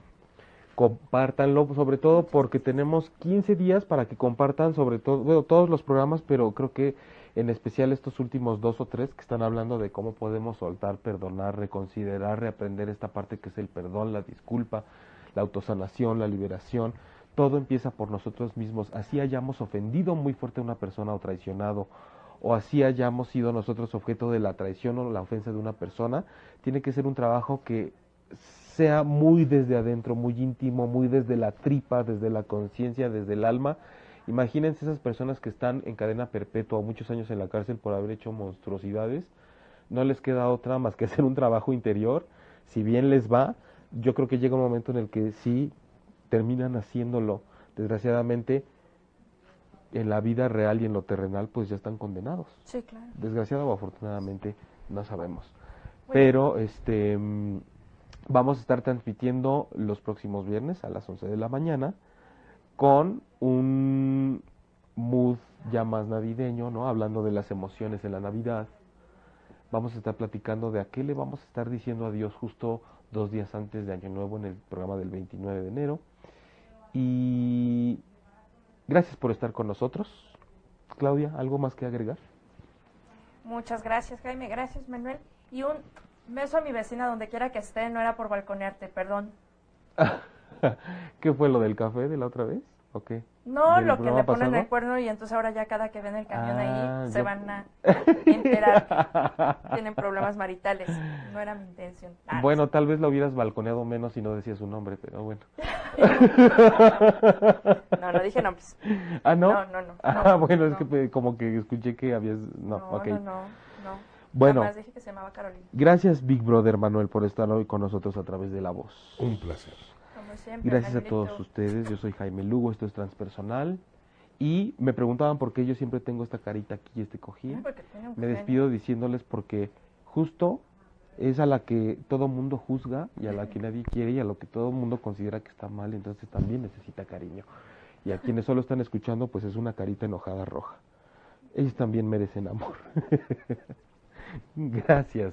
compártanlo, sobre todo porque tenemos 15 días para que compartan sobre todo, bueno, todos los programas, pero creo que en especial estos últimos dos o tres que están hablando de cómo podemos soltar, perdonar, reconsiderar, reaprender esta parte que es el perdón, la disculpa, la autosanación, la liberación. Todo empieza por nosotros mismos. Así hayamos ofendido muy fuerte a una persona o traicionado, o así hayamos sido nosotros objeto de la traición o la ofensa de una persona, tiene que ser un trabajo que sea muy desde adentro, muy íntimo, muy desde la tripa, desde la conciencia, desde el alma. Imagínense esas personas que están en cadena perpetua muchos años en la cárcel por haber hecho monstruosidades. No les queda otra más que [laughs] hacer un trabajo interior. Si bien les va, yo creo que llega un momento en el que sí terminan haciéndolo. Desgraciadamente, en la vida real y en lo terrenal, pues ya están condenados Sí, claro. desgraciado o afortunadamente no sabemos. Pero este vamos a estar transmitiendo los próximos viernes a las 11 de la mañana con un mood ya más navideño, ¿no? Hablando de las emociones en la Navidad. Vamos a estar platicando de a qué le vamos a estar diciendo adiós justo dos días antes de Año Nuevo en el programa del 29 de enero. Y gracias por estar con nosotros. Claudia, ¿algo más que agregar? Muchas gracias, Jaime. Gracias, Manuel. Y un beso a mi vecina donde quiera que esté. No era por balconearte, perdón. [laughs] ¿Qué fue lo del café de la otra vez? ¿O qué? No, ¿Del lo que le ponen pasado? el cuerno y entonces ahora ya cada que ven el camión Ah, ahí se yo- van a [laughs] enterar que tienen problemas maritales. No era mi intención. Ah, Bueno, tal vez lo hubieras balconeado menos si no decías su nombre, pero bueno. [laughs] No, no dije nombres. [laughs] Ah, ¿no? No, no, no, Ah, no, bueno, es que como que escuché que habías... No, No, no, no, no. Bueno. Nada más dije que se llamaba Carolina. Gracias, Big Brother Manuel, por estar hoy con nosotros a través de la voz. Un placer. Siempre. Gracias a todos ustedes. Yo soy Jaime Lugo, esto es Transpersonal. Y me preguntaban por qué yo siempre tengo esta carita aquí y este cojín. Me despido diciéndoles porque justo es a la que todo mundo juzga y a la que nadie quiere y a lo que todo mundo considera que está mal, entonces también necesita cariño. Y a quienes solo están escuchando, pues es una carita enojada roja. Ellos también merecen amor. [laughs] Gracias.